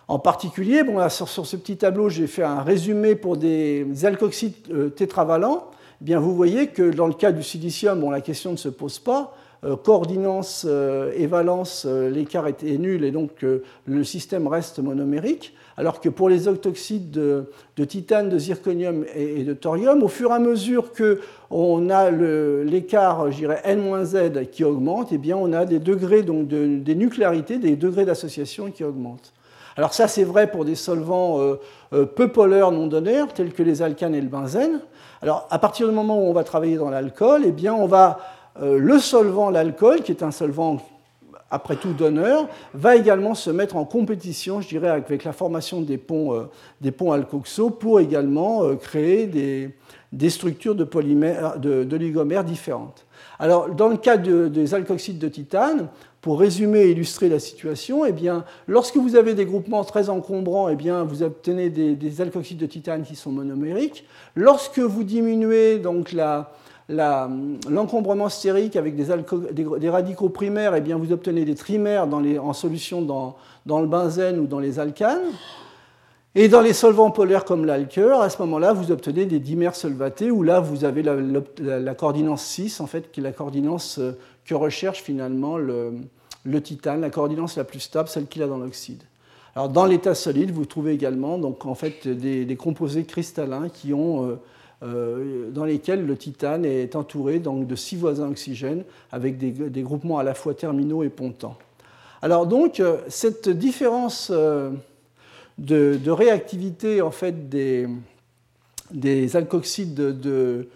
En particulier, bon, sur, ce petit tableau, j'ai fait un résumé pour des alkoxydes euh, tétravalents. Eh bien, vous voyez que dans le cas du silicium, bon, la question ne se pose pas. Euh, coordinance euh, et valence, l'écart est, nul et donc le système reste monomérique. Alors que pour les octoxydes de, titane, de zirconium et, de thorium, au fur et à mesure qu'on a l'écart, je dirais, N-Z qui augmente, eh bien, on a des degrés, donc des nucléarités, des degrés d'association qui augmentent. Alors ça, c'est vrai pour des solvants euh, euh, peu polaires non donneurs, tels que les alcanes et le benzène. Alors à partir du moment où on va travailler dans l'alcool, eh bien on va euh, le solvant, l'alcool, qui est un solvant après tout donneur, va également se mettre en compétition, je dirais, avec la formation des ponts, des ponts alcoxo pour également créer des, structures de, polymères, de, ligomères différentes. Alors, dans le cas des alcoxydes de titane, pour résumer et illustrer la situation, eh bien, lorsque vous avez des groupements très encombrants, eh bien, vous obtenez des, alcoxydes de titane qui sont monomériques. Lorsque vous diminuez donc l'encombrement stérique avec des, radicaux primaires, eh bien, vous obtenez des trimères en solution dans, le benzène ou dans les alcanes. Et dans les solvants polaires comme l'alkeur, à ce moment-là, vous obtenez des dimères solvatés, où là, vous avez la, coordinance 6, en fait, qui est la coordinance euh, que recherche finalement le, le titane, la coordinance la plus stable, celle qu'il a dans l'oxyde. Dans l'état solide, vous trouvez également en fait, des, composés cristallins euh, euh, dans lesquels le titane est entouré de six voisins oxygènes avec des, groupements à la fois terminaux et pontants. Alors donc, euh, cette différence de, réactivité en fait, des, des de,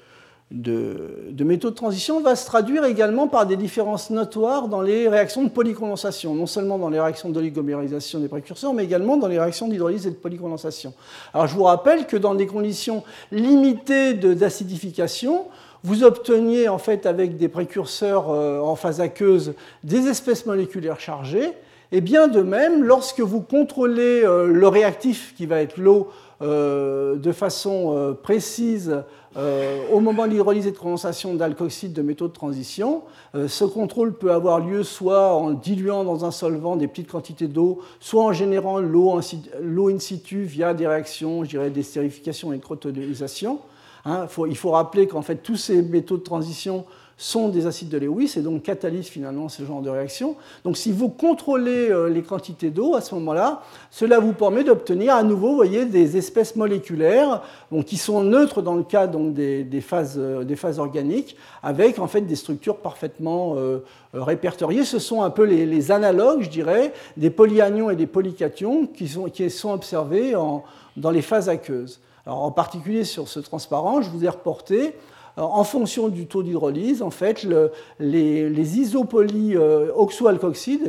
métaux de transition va se traduire également par des différences notoires dans les réactions de polycondensation, non seulement dans les réactions d'oligomérisation des précurseurs, mais également dans les réactions d'hydrolyse et de polycondensation. Alors je vous rappelle que dans des conditions limitées d'acidification, vous obteniez en fait avec des précurseurs euh, en phase aqueuse des espèces moléculaires chargées, et bien de même, lorsque vous contrôlez euh, le réactif qui va être l'eau de façon précise euh, au moment de l'hydrolyse et de condensation d'alcoxyde de métaux de transition, euh, ce contrôle peut avoir lieu soit en diluant dans un solvant des petites quantités d'eau, soit en générant l'eau in situ via des réactions, je dirais des stérifications et électrotonisation. Hein, il faut rappeler qu'en fait tous ces métaux de transition sont des acides de Lewis et donc catalysent finalement ce genre de réaction. Donc si vous contrôlez euh, les quantités d'eau à ce moment-là, cela vous permet d'obtenir à nouveau voyez, des espèces moléculaires qui sont neutres dans le cas des, phases, euh, des, phases, organiques avec en fait des structures parfaitement euh, répertoriées. Ce sont un peu les, analogues, je dirais, des polyanions et des polycations qui sont, qui sont observés dans les phases aqueuses. Alors, en particulier sur ce transparent, je vous ai reporté en fonction du taux d'hydrolyse, en fait, les, les isopoly euh,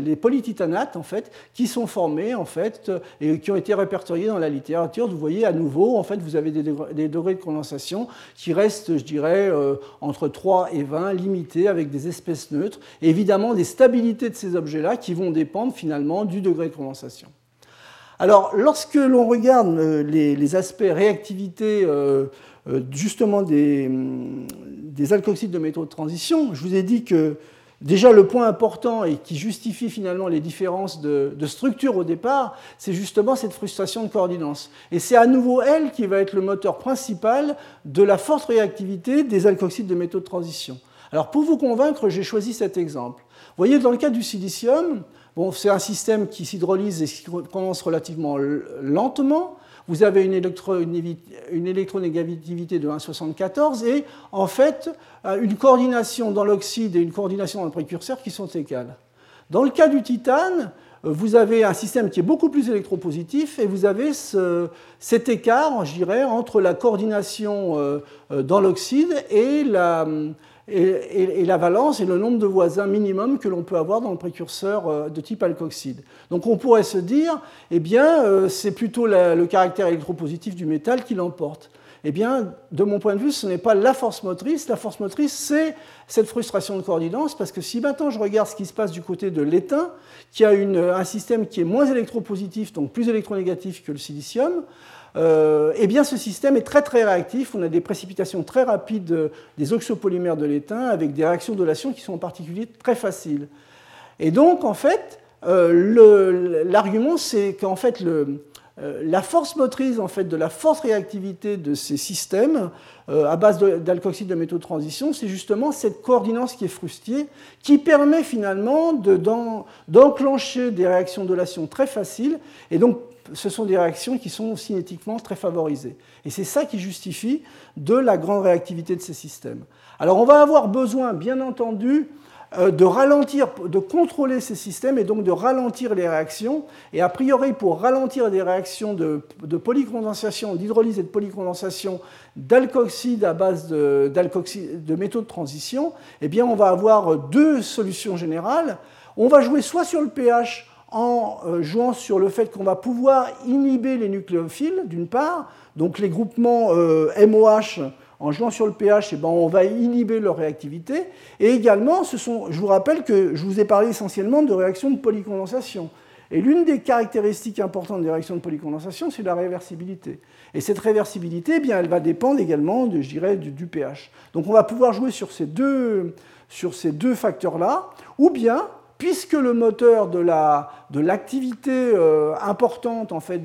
les polytitanates, en fait, qui sont formés, en fait, et qui ont été répertoriés dans la littérature. Vous voyez, à nouveau, en fait, vous avez des, degrés, de condensation qui restent, je dirais, euh, entre 3 et 20, limités, avec des espèces neutres, et évidemment des stabilités de ces objets-là qui vont dépendre finalement du degré de condensation. Alors, lorsque l'on regarde euh, les, aspects réactivité euh, justement hum, des, de métaux de transition, je vous ai dit que déjà le point important et qui justifie finalement les différences de, structure au départ, c'est justement cette frustration de coordinance. Et c'est à nouveau elle qui va être le moteur principal de la forte réactivité des alcoxydes de métaux de transition. Alors pour vous convaincre, j'ai choisi cet exemple. Vous voyez, dans le cas du silicium, bon, c'est un système qui s'hydrolyse et qui condense relativement lentement vous avez une, électronégativité de 1,74 et en fait euh, une coordination dans l'oxyde et une coordination dans le précurseur qui sont égales. Dans le cas du titane, euh, vous avez un système qui est beaucoup plus électropositif et vous avez cet écart, je dirais, entre la coordination euh, dans l'oxyde et la, et, la valence et le nombre de voisins minimum que l'on peut avoir dans le précurseur euh, de type alkoxyde. Donc on pourrait se dire, eh bien, euh, c'est plutôt le caractère électropositif du métal qui l'emporte. eh bien, de mon point de vue, ce n'est pas la force motrice. La force motrice, c'est cette frustration de coordination, parce que si maintenant je regarde ce qui se passe du côté de l'étain, qui a un système qui est moins électropositif, donc plus électronégatif que le silicium, euh, eh bien ce système est très très réactif. On a des précipitations très rapides des oxopolymères de l'étain avec des réactions d'olation qui sont en particulier très faciles. Et donc, en fait, euh, l'argument, c'est qu'en fait, euh, la force motrice en fait, de la force réactivité de ces systèmes euh, à base d'alcoxyde de métaux de transition, c'est justement cette coordinance qui est frustiée, qui permet finalement d'enclencher des réactions d'olation très faciles, et donc ce sont des réactions qui sont cinétiquement très favorisées. Et c'est ça qui justifie de la grande réactivité de ces systèmes. Alors on va avoir besoin, bien entendu, euh, de ralentir, de contrôler ces systèmes et donc de ralentir les réactions. Et a priori, pour ralentir des réactions de, polycondensation, d'hydrolyse et de polycondensation d'alcoxyde à base de, de métaux de transition, eh bien, on va avoir deux solutions générales. On va jouer soit sur le pH en euh, jouant sur le fait qu'on va pouvoir inhiber les nucléophiles, d'une part, donc les groupements MOH euh, en jouant sur le pH, eh ben, on va inhiber leur réactivité. Et également, ce sont, je vous rappelle que je vous ai parlé essentiellement de réactions de polycondensation. Et l'une des caractéristiques importantes des réactions de polycondensation, c'est la réversibilité. Et cette réversibilité, eh bien, elle va dépendre également, de, je dirais, du, du, pH. Donc on va pouvoir jouer sur ces deux, sur ces deux facteurs-là, ou bien puisque le moteur de la, de euh, importante en fait,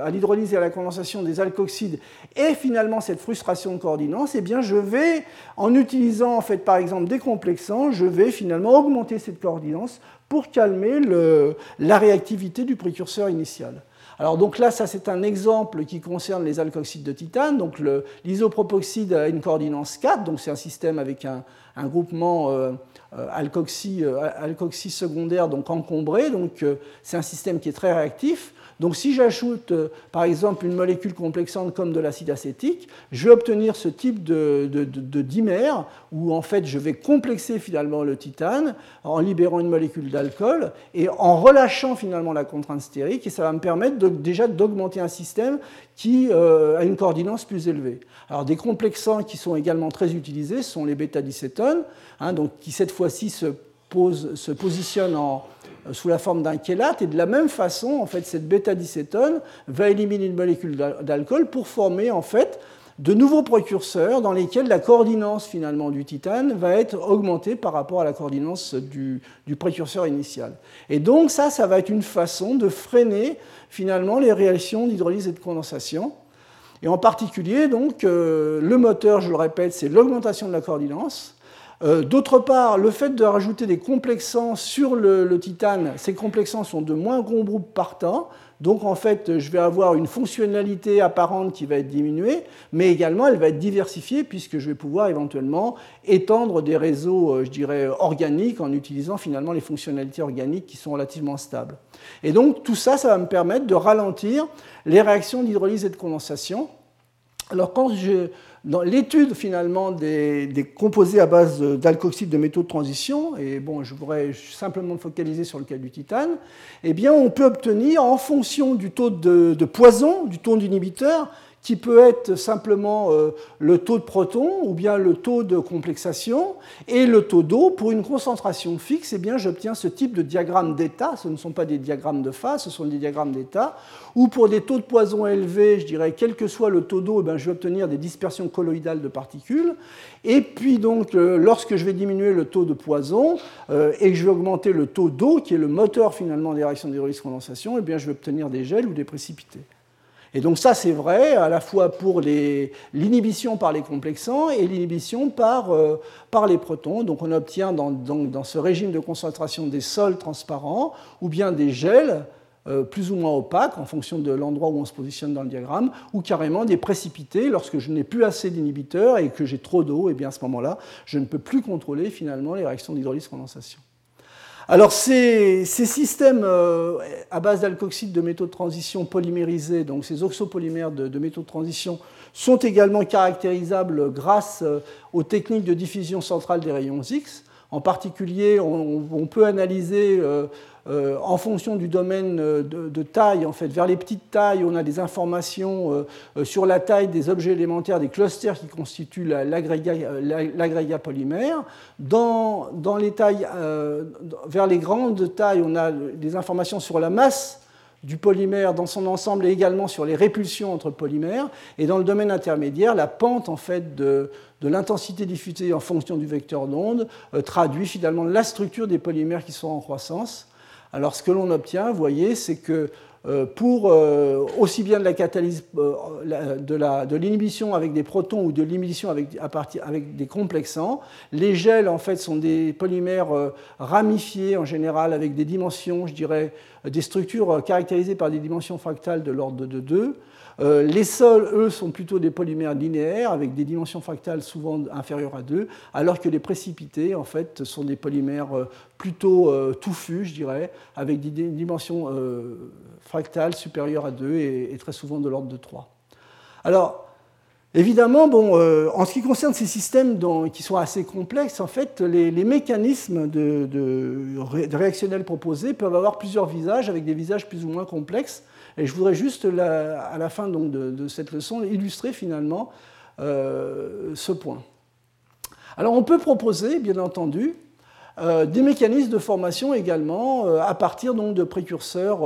à l'hydrolyse et à la condensation des alcoxydes est finalement cette frustration de coordinance, eh bien je vais, en utilisant en fait, par exemple des complexants, je vais finalement augmenter cette coordinance pour calmer le, la réactivité du précurseur initial. Alors donc là, ça c'est un exemple qui concerne les alcoxydes de titane. Donc l'isopropoxyde a une coordinance 4, donc c'est un système avec un, groupement euh, euh, euh, alcoxy, secondaire donc encombré. Donc c'est un système qui est très réactif. Donc si j'ajoute par exemple une molécule complexante comme de l'acide acétique, je vais obtenir ce type de, de, dimère où en fait je vais complexer finalement le titane en libérant une molécule d'alcool et en relâchant finalement la contrainte stérique et ça va me permettre déjà d'augmenter un système qui a une coordinance plus élevée. Alors des complexants qui sont également très utilisés sont les bêta-dicétones, hein, qui cette fois-ci se, positionnent euh, sous la forme d'un chélate, et de la même façon, en fait, cette bêta-dicétone va éliminer une molécule d'alcool pour former en fait de nouveaux précurseurs dans lesquels la coordinance finalement du titane va être augmentée par rapport à la coordinance du, précurseur initial. Et donc ça, ça va être une façon de freiner finalement les réactions d'hydrolyse et de condensation. Et en particulier, donc, euh, le moteur, je le répète, c'est l'augmentation de la coordinance. Euh, d'autre part, le fait de rajouter des complexants sur le, titane, ces complexants sont de moins gros groupes partant. Donc en fait, je vais avoir une fonctionnalité apparente qui va être diminuée, mais également elle va être diversifiée puisque je vais pouvoir éventuellement étendre des réseaux, euh, je dirais, organiques en utilisant finalement les fonctionnalités organiques qui sont relativement stables. Et donc tout ça, ça va me permettre de ralentir les réactions d'hydrolyse et de condensation. Alors quand je, dans l'étude finalement des, composés à base d'alcoxyde de métaux de transition, et bon, je voudrais simplement me focaliser sur le cas du titane, eh bien on peut obtenir en fonction du taux de, de poison, du taux d'inhibiteur, qui peut être simplement euh, le taux de protons ou bien le taux de complexation et le taux d'eau. Pour une concentration fixe, eh bien, j'obtiens ce type de diagramme d'état. Ce ne sont pas des diagrammes de phase, ce sont des diagrammes d'état. Ou pour des taux de poison élevés, je dirais, quel que soit le taux d'eau, eh je vais obtenir des dispersions colloïdales de particules. Et puis donc, euh, lorsque je vais diminuer le taux de poison euh, et que je vais augmenter le taux d'eau, qui est le moteur finalement des réactions d'hydrolyse-condensation, eh bien, je vais obtenir des gels ou des précipités. Et donc ça, c'est vrai à la fois pour l'inhibition par les complexants et l'inhibition par, euh, par, les protons. Donc on obtient dans, dans, ce régime de concentration des sols transparents ou bien des gels euh, plus ou moins opaques en fonction de l'endroit où on se positionne dans le diagramme, ou carrément des précipités lorsque je n'ai plus assez d'inhibiteurs et que j'ai trop d'eau, et eh bien à ce moment-là, je ne peux plus contrôler finalement les réactions d'hydrolyse-condensation. Alors ces, systèmes euh, à base d'alcoxyde de métaux de transition polymérisés, donc ces oxopolymères de, métaux de transition, sont également caractérisables grâce euh, aux techniques de diffusion centrale des rayons X. En particulier, on, peut analyser euh, en fonction du domaine de, taille, en fait, vers les petites tailles, on a des informations sur la taille des objets élémentaires, des clusters qui constituent l'agrégat polymère. Dans, les tailles, vers les grandes tailles, on a des informations sur la masse du polymère dans son ensemble et également sur les répulsions entre polymères. Et dans le domaine intermédiaire, la pente en fait, de, l'intensité diffusée en fonction du vecteur d'onde euh, traduit finalement la structure des polymères qui sont en croissance. Alors ce que l'on obtient, vous voyez, c'est que euh, pour euh, aussi bien de la catalyse de l'inhibition avec des protons ou de l'inhibition avec, avec des complexants. Les gels en fait sont des polymères ramifiés en général avec des dimensions, je dirais, des structures caractérisées par des dimensions fractales de l'ordre de 2. Euh, les sols, eux, sont plutôt des polymères linéaires avec des dimensions fractales souvent inférieures à 2, alors que les précipités, en fait, sont des polymères euh, plutôt euh, touffus, je dirais, avec des dimensions fractales supérieures à 2 et, très souvent de l'ordre de 3. Alors, Évidemment, en ce qui concerne ces systèmes qui sont assez complexes, en fait, les, mécanismes réactionnels proposés peuvent avoir plusieurs visages, avec des visages plus ou moins complexes. Et je voudrais juste, à la fin de, cette leçon, illustrer finalement euh, ce point. Alors on peut proposer, bien entendu, euh, des mécanismes de formation également euh, à partir donc, de précurseurs,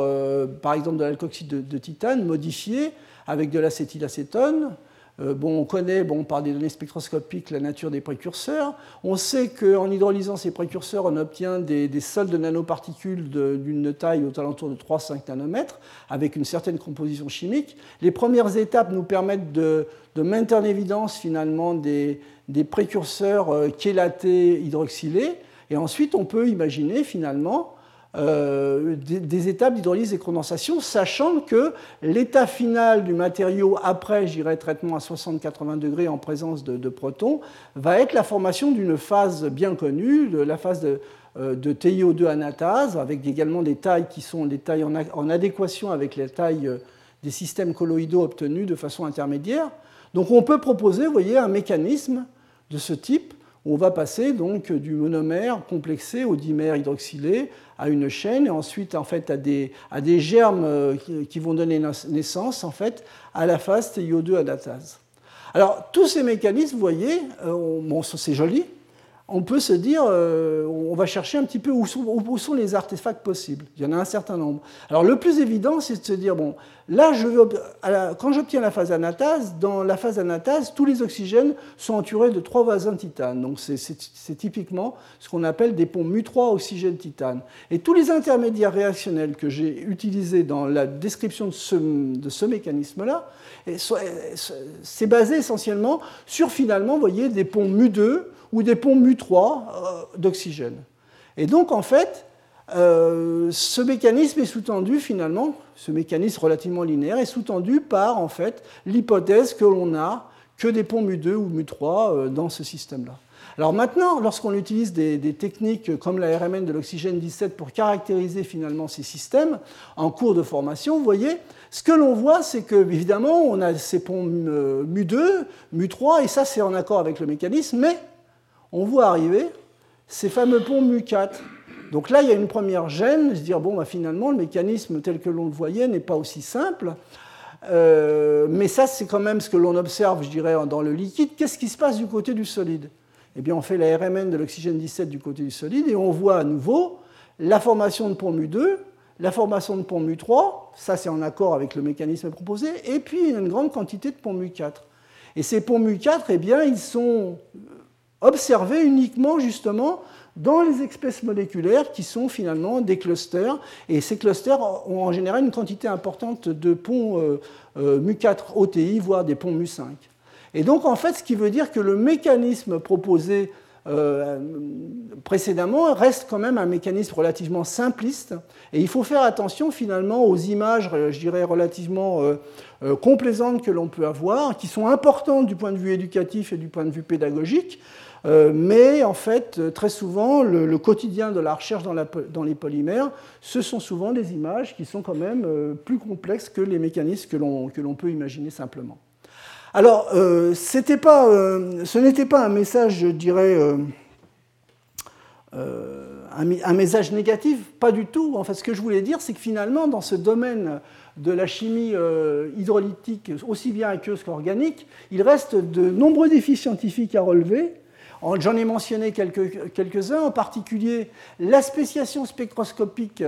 par exemple de l'alcoxyde de, de, titane modifié avec de l'acétylacétone, bon, on connaît bon, par des données spectroscopiques la nature des précurseurs. On sait qu'en hydrolysant ces précurseurs, on obtient des, des sols de nanoparticules d'une taille aux alentours de 3-5 nanomètres, avec une certaine composition chimique. Les premières étapes nous permettent de, maintenir en évidence finalement des, des précurseurs euh, chélatés hydroxylés. Et ensuite, on peut imaginer finalement euh, des, étapes d'hydrolyse et condensation, sachant que l'état final du matériau après, j'irai traitement à 60-80 degrés en présence de, protons, va être la formation d'une phase bien connue, la phase de, euh, de TiO2 anatase, avec également des tailles qui sont des tailles en, adéquation avec les tailles euh, des systèmes colloïdaux obtenus de façon intermédiaire. Donc on peut proposer, voyez, un mécanisme de ce type on va passer donc du monomère complexé au dimère hydroxylé à une chaîne et ensuite en fait à des, à des germes euh, qui, vont donner naissance en fait à la phase TiO2 adatase. Alors tous ces mécanismes, vous voyez, euh, bon, c'est joli, on peut se dire, euh, on va chercher un petit peu où sont, les artefacts possibles. Il y en a un certain nombre. Alors le plus évident, c'est de se dire, bon, là, je quand j'obtiens la phase anatase, dans la phase anatase, tous les oxygènes sont entourés de trois vasins titane. Donc c'est typiquement ce qu'on appelle des ponts mu3 oxygène-titane. Et tous les intermédiaires réactionnels que j'ai utilisés dans la description de ce, de ce mécanisme-là, c'est basé essentiellement sur finalement, vous voyez, des ponts mu2 ou des ponts mu3 euh, d'oxygène. Et donc, en fait, euh, ce mécanisme est sous-tendu finalement, ce mécanisme relativement linéaire est sous-tendu par en fait l'hypothèse que l'on n'a que des ponts mu2 ou mu3 euh, dans ce système-là. Alors maintenant, lorsqu'on utilise des, techniques comme la RMN de l'oxygène 17 pour caractériser finalement ces systèmes en cours de formation, vous voyez, ce que l'on voit, c'est que évidemment, on a ces ponts mu2, mu3, et ça c'est en accord avec le mécanisme, mais on voit arriver ces fameux ponts mu4. Donc là, il y a une première gêne, se dire, bon, bah, finalement, le mécanisme tel que l'on le voyait n'est pas aussi simple. Euh, mais ça, c'est quand même ce que l'on observe, je dirais, dans le liquide. Qu'est-ce qui se passe du côté du solide? Eh bien, on fait la RMN de l'oxygène 17 du côté du solide et on voit à nouveau la formation de pont mu2, la formation de pont mu3, ça c'est en accord avec le mécanisme proposé, et puis une grande quantité de pont mu4. Et ces ponts mu4, eh bien, ils sont observés uniquement justement dans les espèces moléculaires qui sont finalement des clusters. Et ces clusters ont en général une quantité importante de ponts euh, euh, mu4 OTI, voire des ponts mu5. Et donc en fait, ce qui veut dire que le mécanisme proposé euh, précédemment reste quand même un mécanisme relativement simpliste. Et il faut faire attention finalement aux images, je dirais, relativement complaisantes que l'on peut avoir, qui sont importantes du point de vue éducatif et du point de vue pédagogique, euh, mais en fait, euh, très souvent, le, quotidien de la recherche dans, les polymères, ce sont souvent des images qui sont quand même euh, plus complexes que les mécanismes que l'on peut imaginer simplement. Alors, ce n'était pas un message, je dirais, un, message négatif Pas du tout. En fait, ce que je voulais dire, c'est que finalement, dans ce domaine de la chimie hydrolytique, aussi bien aqueuse qu'organique, il reste de nombreux défis scientifiques à relever. J'en ai mentionné quelques-uns, en particulier la spéciation spectroscopique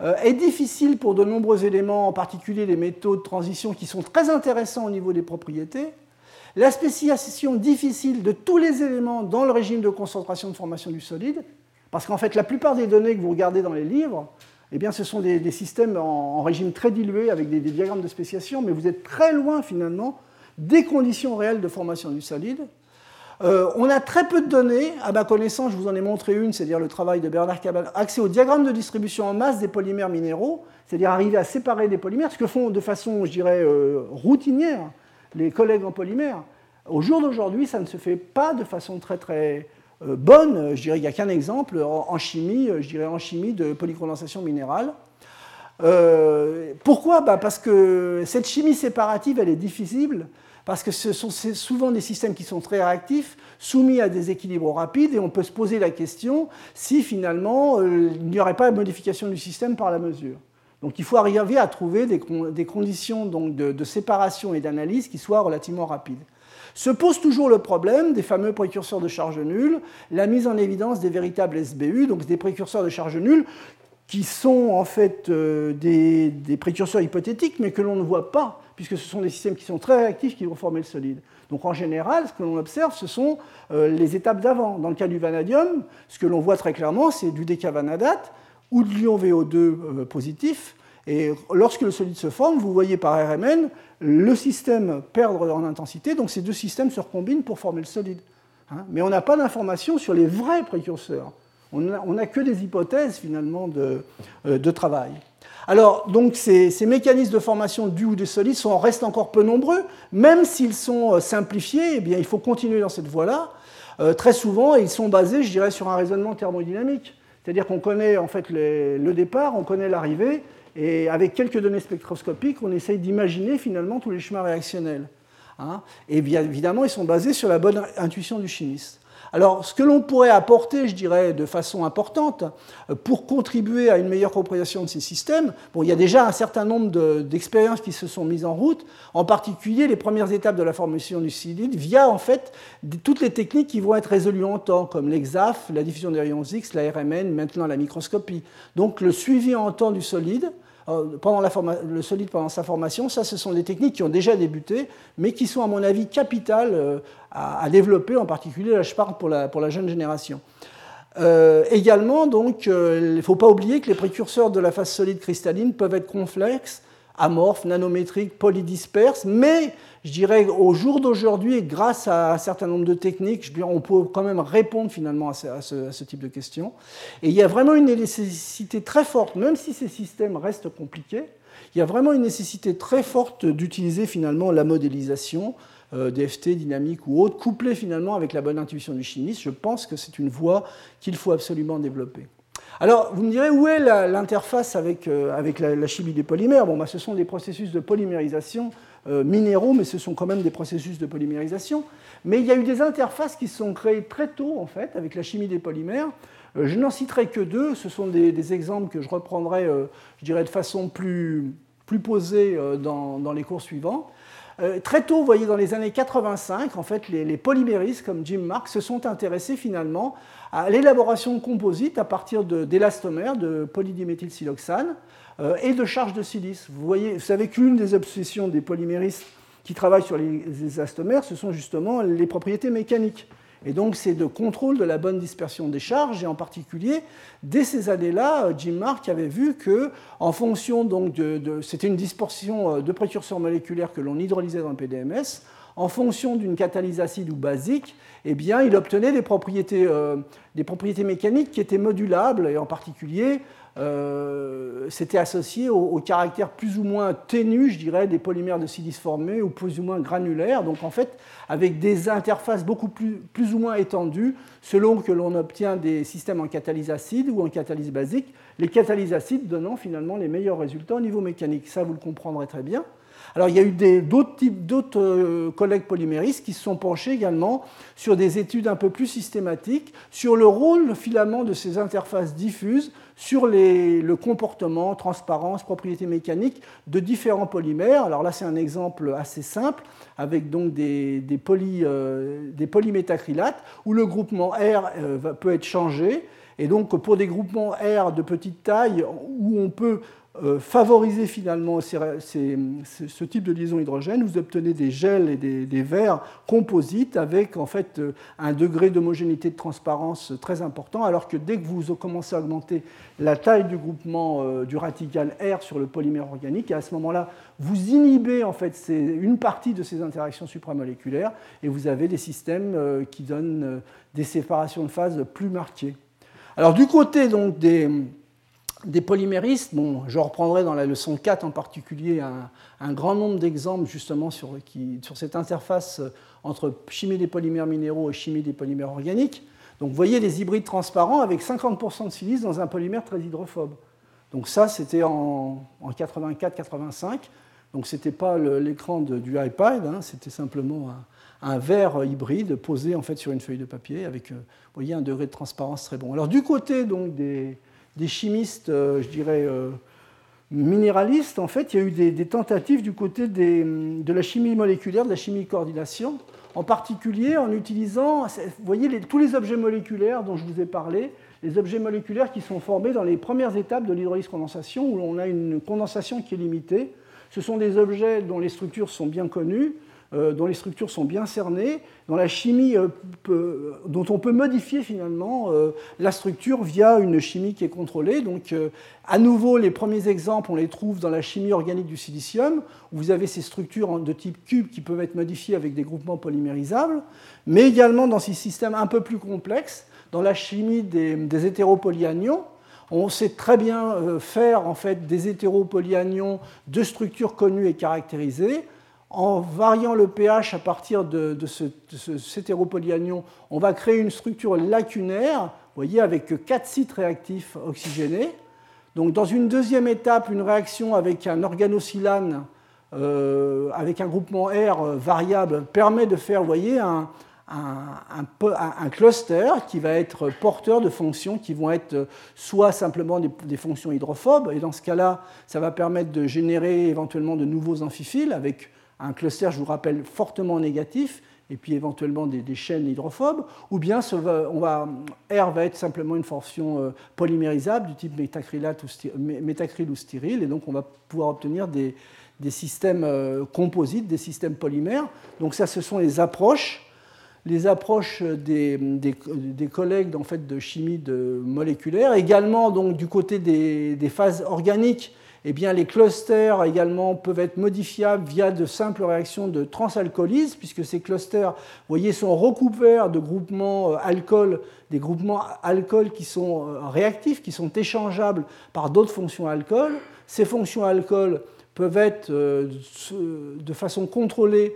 euh, est difficile pour de nombreux éléments, en particulier les métaux de transition qui sont très intéressants au niveau des propriétés. La spéciation difficile de tous les éléments dans le régime de concentration de formation du solide, parce qu'en fait la plupart des données que vous regardez dans les livres, eh ce sont des, systèmes en, régime très dilué avec des diagrammes de spéciation, mais vous êtes très loin finalement des conditions réelles de formation du solide. Euh, on a très peu de données. À ma connaissance, je vous en ai montré une, c'est-à-dire le travail de Bernard Cabal, accès au diagramme de distribution en masse des polymères minéraux, c'est-à-dire arriver à séparer des polymères, ce que font de façon, je dirais, euh, routinière les collègues en polymères. Au jour d'aujourd'hui, ça ne se fait pas de façon très très euh, bonne. Je dirais qu'il n'y a qu'un exemple en, chimie, je dirais en chimie de polycondensation minérale. pourquoi? Bah, Parce que cette chimie séparative, elle est difficile parce que ce sont souvent des systèmes qui sont très réactifs, soumis à des équilibres rapides, et on peut se poser la question si finalement euh, il n'y aurait pas de modification du système par la mesure. Donc il faut arriver à trouver des, conditions de, séparation et d'analyse qui soient relativement rapides. Se pose toujours le problème des fameux précurseurs de charge nulle, la mise en évidence des véritables SBU, donc des précurseurs de charge nulle qui sont en fait euh, des, précurseurs hypothétiques, mais que l'on ne voit pas puisque ce sont des systèmes qui sont très réactifs qui vont former le solide. Donc en général, ce que l'on observe, ce sont euh, les étapes d'avant. Dans le cas du vanadium, ce que l'on voit très clairement, c'est du décavanadate ou de l'ion VO2 euh, positif. Et lorsque le solide se forme, vous voyez par RMN le système perdre en intensité, donc ces deux systèmes se recombinent pour former le solide. Hein. Mais on n'a pas d'informations sur les vrais précurseurs. On n'a que des hypothèses finalement de, euh, travail. Alors, donc, ces, mécanismes de formation du ou des solides sont, restent encore peu nombreux, même s'ils sont euh, simplifiés, eh bien, il faut continuer dans cette voie-là. Euh, très souvent, ils sont basés, je dirais, sur un raisonnement thermodynamique. C'est-à-dire qu'on connaît en fait le départ, on connaît l'arrivée, et avec quelques données spectroscopiques, on essaye d'imaginer finalement tous les chemins réactionnels. Hein. et bien évidemment, ils sont basés sur la bonne intuition du chimiste. Alors, ce que l'on pourrait apporter, je dirais, de façon importante euh, pour contribuer à une meilleure compréhension de ces systèmes, bon, il y a déjà un certain nombre d'expériences qui se sont mises en route, en particulier les premières étapes de la formation du solide, via en fait toutes les techniques qui vont être résolues en temps, comme l'exAF, la diffusion des rayons X, la RMN, maintenant la microscopie. Donc, le suivi en temps du solide, euh, le solide pendant sa formation, ça, ce sont des techniques qui ont déjà débuté, mais qui sont, à mon avis, capitales euh, à, développer, en particulier, là, je parle pour la, pour la jeune génération. Euh, également, donc, il ne faut pas oublier que les précurseurs de la phase solide cristalline peuvent être complexes, amorphes, nanométriques, polydisperses, mais je dirais au jour d'aujourd'hui, grâce à un certain nombre de techniques, on peut quand même répondre finalement à ce, type de questions. Et il y a vraiment une nécessité très forte, même si ces systèmes restent compliqués, il y a vraiment une nécessité très forte d'utiliser finalement la modélisation, euh, DFT, dynamique ou autre, couplée finalement avec la bonne intuition du chimiste. Je pense que c'est une voie qu'il faut absolument développer. Alors, vous me direz, où est l'interface avec, euh, avec la, chimie des polymères? Bon, bah, ce sont des processus de polymérisation euh, minéraux, mais ce sont quand même des processus de polymérisation. Mais il y a eu des interfaces qui se sont créées très tôt, en fait, avec la chimie des polymères. Euh, je n'en citerai que deux. Ce sont des, exemples que je reprendrai, je dirais, de façon plus, plus posée dans, dans, les cours suivants. Très tôt, vous voyez, dans les années 85, en fait, les, les polyméristes comme Jim Marks se sont intéressés finalement à l'élaboration de composites à partir d'élastomères, de, de polydimethylsiloxane, euh, et de charge de silice. Vous, voyez, vous savez qu'une des obsessions des polyméristes qui travaillent sur les élastomères, ce sont justement les propriétés mécaniques. Et donc, c'est de contrôle de la bonne dispersion des charges, et en particulier, dès ces années-là, euh, Jim Mark avait vu que, en fonction donc de, c'était une dispersion euh, de précurseurs moléculaires que l'on hydrolysait dans le PDMS, en fonction d'une catalyse acide ou basique, eh il obtenait des propriétés, des propriétés mécaniques qui étaient modulables, et en particulier euh, c'était associé au, caractère plus ou moins ténu, je dirais, des polymères de silice formés ou plus ou moins granulaires. Donc en fait, avec des interfaces beaucoup plus, plus ou moins étendues, selon que l'on obtient des systèmes en catalyse acide ou en catalyse basique, les catalyses acides donnant finalement les meilleurs résultats au niveau mécanique. Ça, vous le comprendrez très bien. Alors il y a eu d'autres euh, collègues polyméristes qui se sont penchés également sur des études un peu plus systématiques sur le rôle finalement de ces interfaces diffuses sur le comportement, transparence, propriétés mécaniques de différents polymères. Alors là c'est un exemple assez simple avec donc des, des, euh, polymétacrylates où le groupement R euh, peut être changé. Et donc pour des groupements R de petite taille où on peut euh, favoriser finalement ce type de liaison hydrogène, vous obtenez des gels et des, verres composites avec en fait euh, un degré d'homogénéité de transparence très important, alors que dès que vous commencez à augmenter la taille du groupement euh, du radical R sur le polymère organique, à ce moment-là, vous inhibez en fait une partie de ces interactions supramoléculaires et vous avez des systèmes qui donnent des séparations de phase plus marquées. Alors du côté donc des des polyméristes, bon, je reprendrai dans la leçon 4 en particulier un, grand nombre d'exemples justement sur, sur, cette interface entre chimie des polymères minéraux et chimie des polymères organiques. Donc vous voyez des hybrides transparents avec 50% de silice dans un polymère très hydrophobe. Donc ça, c'était en, 84-85. Donc ce n'était pas l'écran du iPad, hein, c'était simplement un, verre hybride posé en fait sur une feuille de papier avec, euh, voyez, un degré de transparence très bon. Alors du côté donc des, des chimistes, euh, je dirais, euh, minéralistes, en fait, il y a eu des, tentatives du côté de la chimie moléculaire, de la chimie coordination, en particulier en utilisant, vous voyez, tous les objets moléculaires dont je vous ai parlé, les objets moléculaires qui sont formés dans les premières étapes de l'hydrolyse condensation, où on a une condensation qui est limitée. Ce sont des objets dont les structures sont bien connues, dont les structures sont bien cernées, dont la chimie euh, dont on peut modifier finalement euh, la structure via une chimie qui est contrôlée. Donc, à nouveau, les premiers exemples, on les trouve dans la chimie organique du silicium, où vous avez ces structures de type cube qui peuvent être modifiées avec des groupements polymérisables, mais également dans ces systèmes un peu plus complexes, dans la chimie des, des hétéropolyanions, on sait très bien faire en fait des hétéropolyanions de structures connues et caractérisées en variant le pH à partir de, ce, cet hétéropolyanion, on va créer une structure lacunaire, voyez, avec quatre sites réactifs oxygénés. Donc, dans une deuxième étape, une réaction avec un organosilane, euh, avec un groupement R variable, permet de faire, voyez, un, cluster qui va être porteur de fonctions qui vont être soit simplement des, des fonctions hydrophobes, et dans ce cas-là, ça va permettre de générer éventuellement de nouveaux amphiphiles avec un cluster, je vous rappelle, fortement négatif, et puis éventuellement des, chaînes hydrophobes, ou bien on va, R va être simplement une fonction euh, polymérisable du type ou métacryl ou styryle, et donc on va pouvoir obtenir des, systèmes euh, composites, des systèmes polymères. Donc ça, ce sont les approches, les approches des, collègues en fait, de chimie moléculaire, également du côté des, phases organiques eh bien, les clusters également peuvent être modifiables via de simples réactions de transalcoolyse, puisque ces clusters, voyez, sont recouverts de groupements euh, alcool, des groupements alcool qui sont euh, réactifs, qui sont échangeables par d'autres fonctions alcool. Ces fonctions alcool peuvent être euh, de façon contrôlée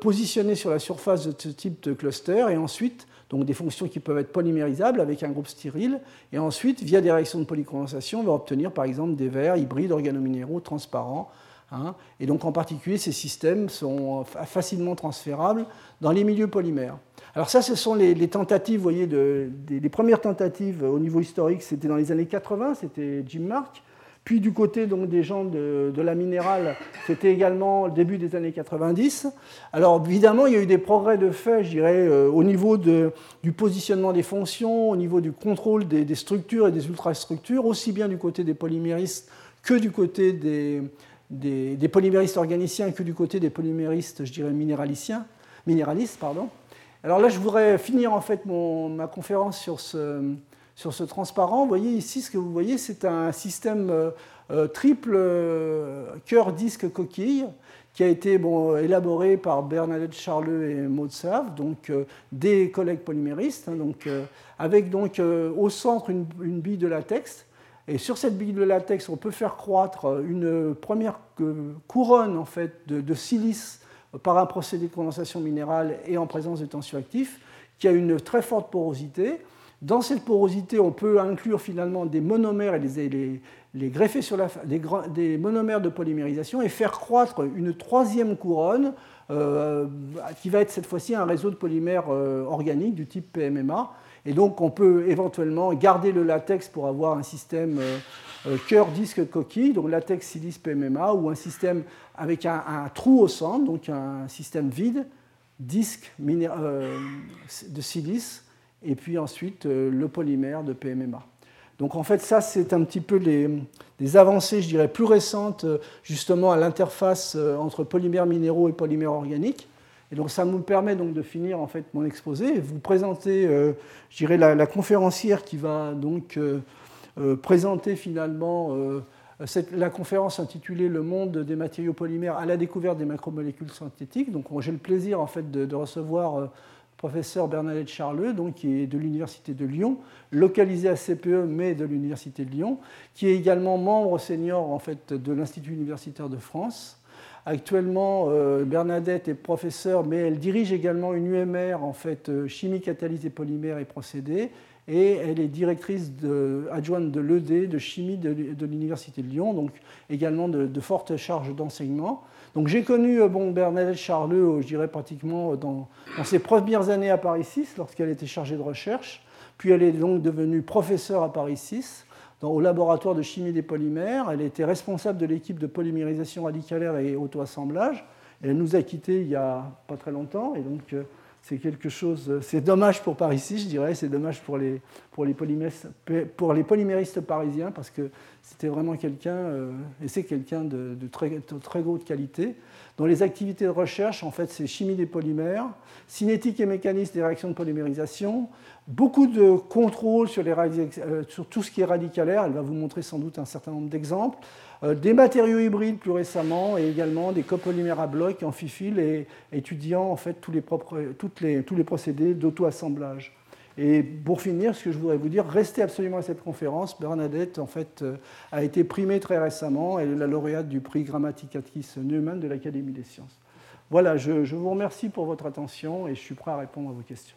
positionnées sur la surface de ce type de cluster et ensuite donc des fonctions qui peuvent être polymérisables avec un groupe stérile, et ensuite, via des réactions de polycondensation, on va obtenir par exemple des verres hybrides organominéraux transparents. Hein. et donc en particulier, ces systèmes sont facilement transférables dans les milieux polymères. Alors ça, ce sont les, tentatives, vous voyez, de, les premières tentatives au niveau historique, c'était dans les années 80, c'était Jim Mark. Puis du côté donc, des gens de, la minérale, c'était également le début des années 90. Alors évidemment, il y a eu des progrès de fait, je dirais, euh, au niveau du positionnement des fonctions, au niveau du contrôle des, structures et des ultrastructures, aussi bien du côté des polyméristes que du côté des, des, polyméristes organiciens que du côté des polyméristes, je dirais, minéraliciens, minéralistes. Pardon. Alors là, je voudrais finir en fait mon, ma conférence sur ce sur ce transparent. Vous voyez ici, ce que vous voyez, c'est un système euh, euh, triple euh, cœur-disque coquille qui a été bon, élaboré par Bernadette Charleux et Maud Save, donc des collègues polyméristes, hein, donc, avec donc au centre une, bille de latex. Et sur cette bille de latex, on peut faire croître une première couronne en fait, de, de silice par un procédé de condensation minérale et en présence de tensioactifs, qui a une très forte porosité. Dans cette porosité, on peut inclure finalement des monomères et les, greffer sur la, des, des, monomères de polymérisation et faire croître une troisième couronne euh, qui va être cette fois-ci un réseau de polymères euh, organiques du type PMMA. Et donc on peut éventuellement garder le latex pour avoir un système euh, cœur, disque, coquille, donc latex, silice, PMMA, ou un système avec un, un trou au centre, donc un système vide, disque de silice, et puis ensuite euh, le polymère de PMMA. Donc en fait, ça, c'est un petit peu les, avancées, je dirais, plus récentes, euh, justement, à l'interface euh, entre polymères minéraux et polymères organiques. Et donc ça me permet donc de finir en fait mon exposé et vous présenter, je dirais, la, conférencière qui va donc présenter finalement la conférence intitulée Le monde des matériaux polymères à la découverte des macromolécules synthétiques. Donc j'ai le plaisir en fait de, de recevoir professeur Bernadette Charleux, donc, qui est de l'Université de Lyon, localisé à CPE, mais de l'Université de Lyon, qui est également membre senior en fait, de l'Institut universitaire de France. Actuellement, euh, Bernadette est professeure, mais elle dirige également une UMR, en fait, euh, chimie catalysée polymères et procédés, et elle est directrice adjointe de l'ED, de chimie de, l'Université de Lyon, donc également de, de fortes charges d'enseignement. Donc j'ai connu euh, bon, Bernadette Charleux, euh, je dirais pratiquement euh, dans, ses premières années à Paris 6, lorsqu'elle était chargée de recherche. Puis elle est donc devenue professeure à Paris 6, au laboratoire de chimie des polymères. Elle était responsable de l'équipe de polymérisation radicalaire et auto-assemblage. Elle nous a quittés il n'y a pas très longtemps. Et donc c'est quelque chose, c'est dommage pour Paris 6, je dirais, c'est dommage pour les, pour, les pour les polyméristes parisiens, parce que c'était vraiment quelqu'un, euh, et c'est quelqu'un de, très, de très haute qualité, dont les activités de recherche, en fait, c'est chimie des polymères, cinétique et mécanisme des réactions de polymérisation, beaucoup de contrôle sur, les, euh, sur tout ce qui est radicalaire, elle va vous montrer sans doute un certain nombre d'exemples, euh, des matériaux hybrides plus récemment, et également des copolymères à bloc, amphiphiles, et étudiant en fait tous les, propres, toutes les, tous les procédés d'auto-assemblage. Et pour finir, ce que je voudrais vous dire, restez absolument à cette conférence. Bernadette, en fait, euh, a été primée très récemment. Elle est la lauréate du prix Grammaticatis Neumann de l'Académie des sciences. Voilà, je, vous remercie pour votre attention et je suis prêt à répondre à vos questions.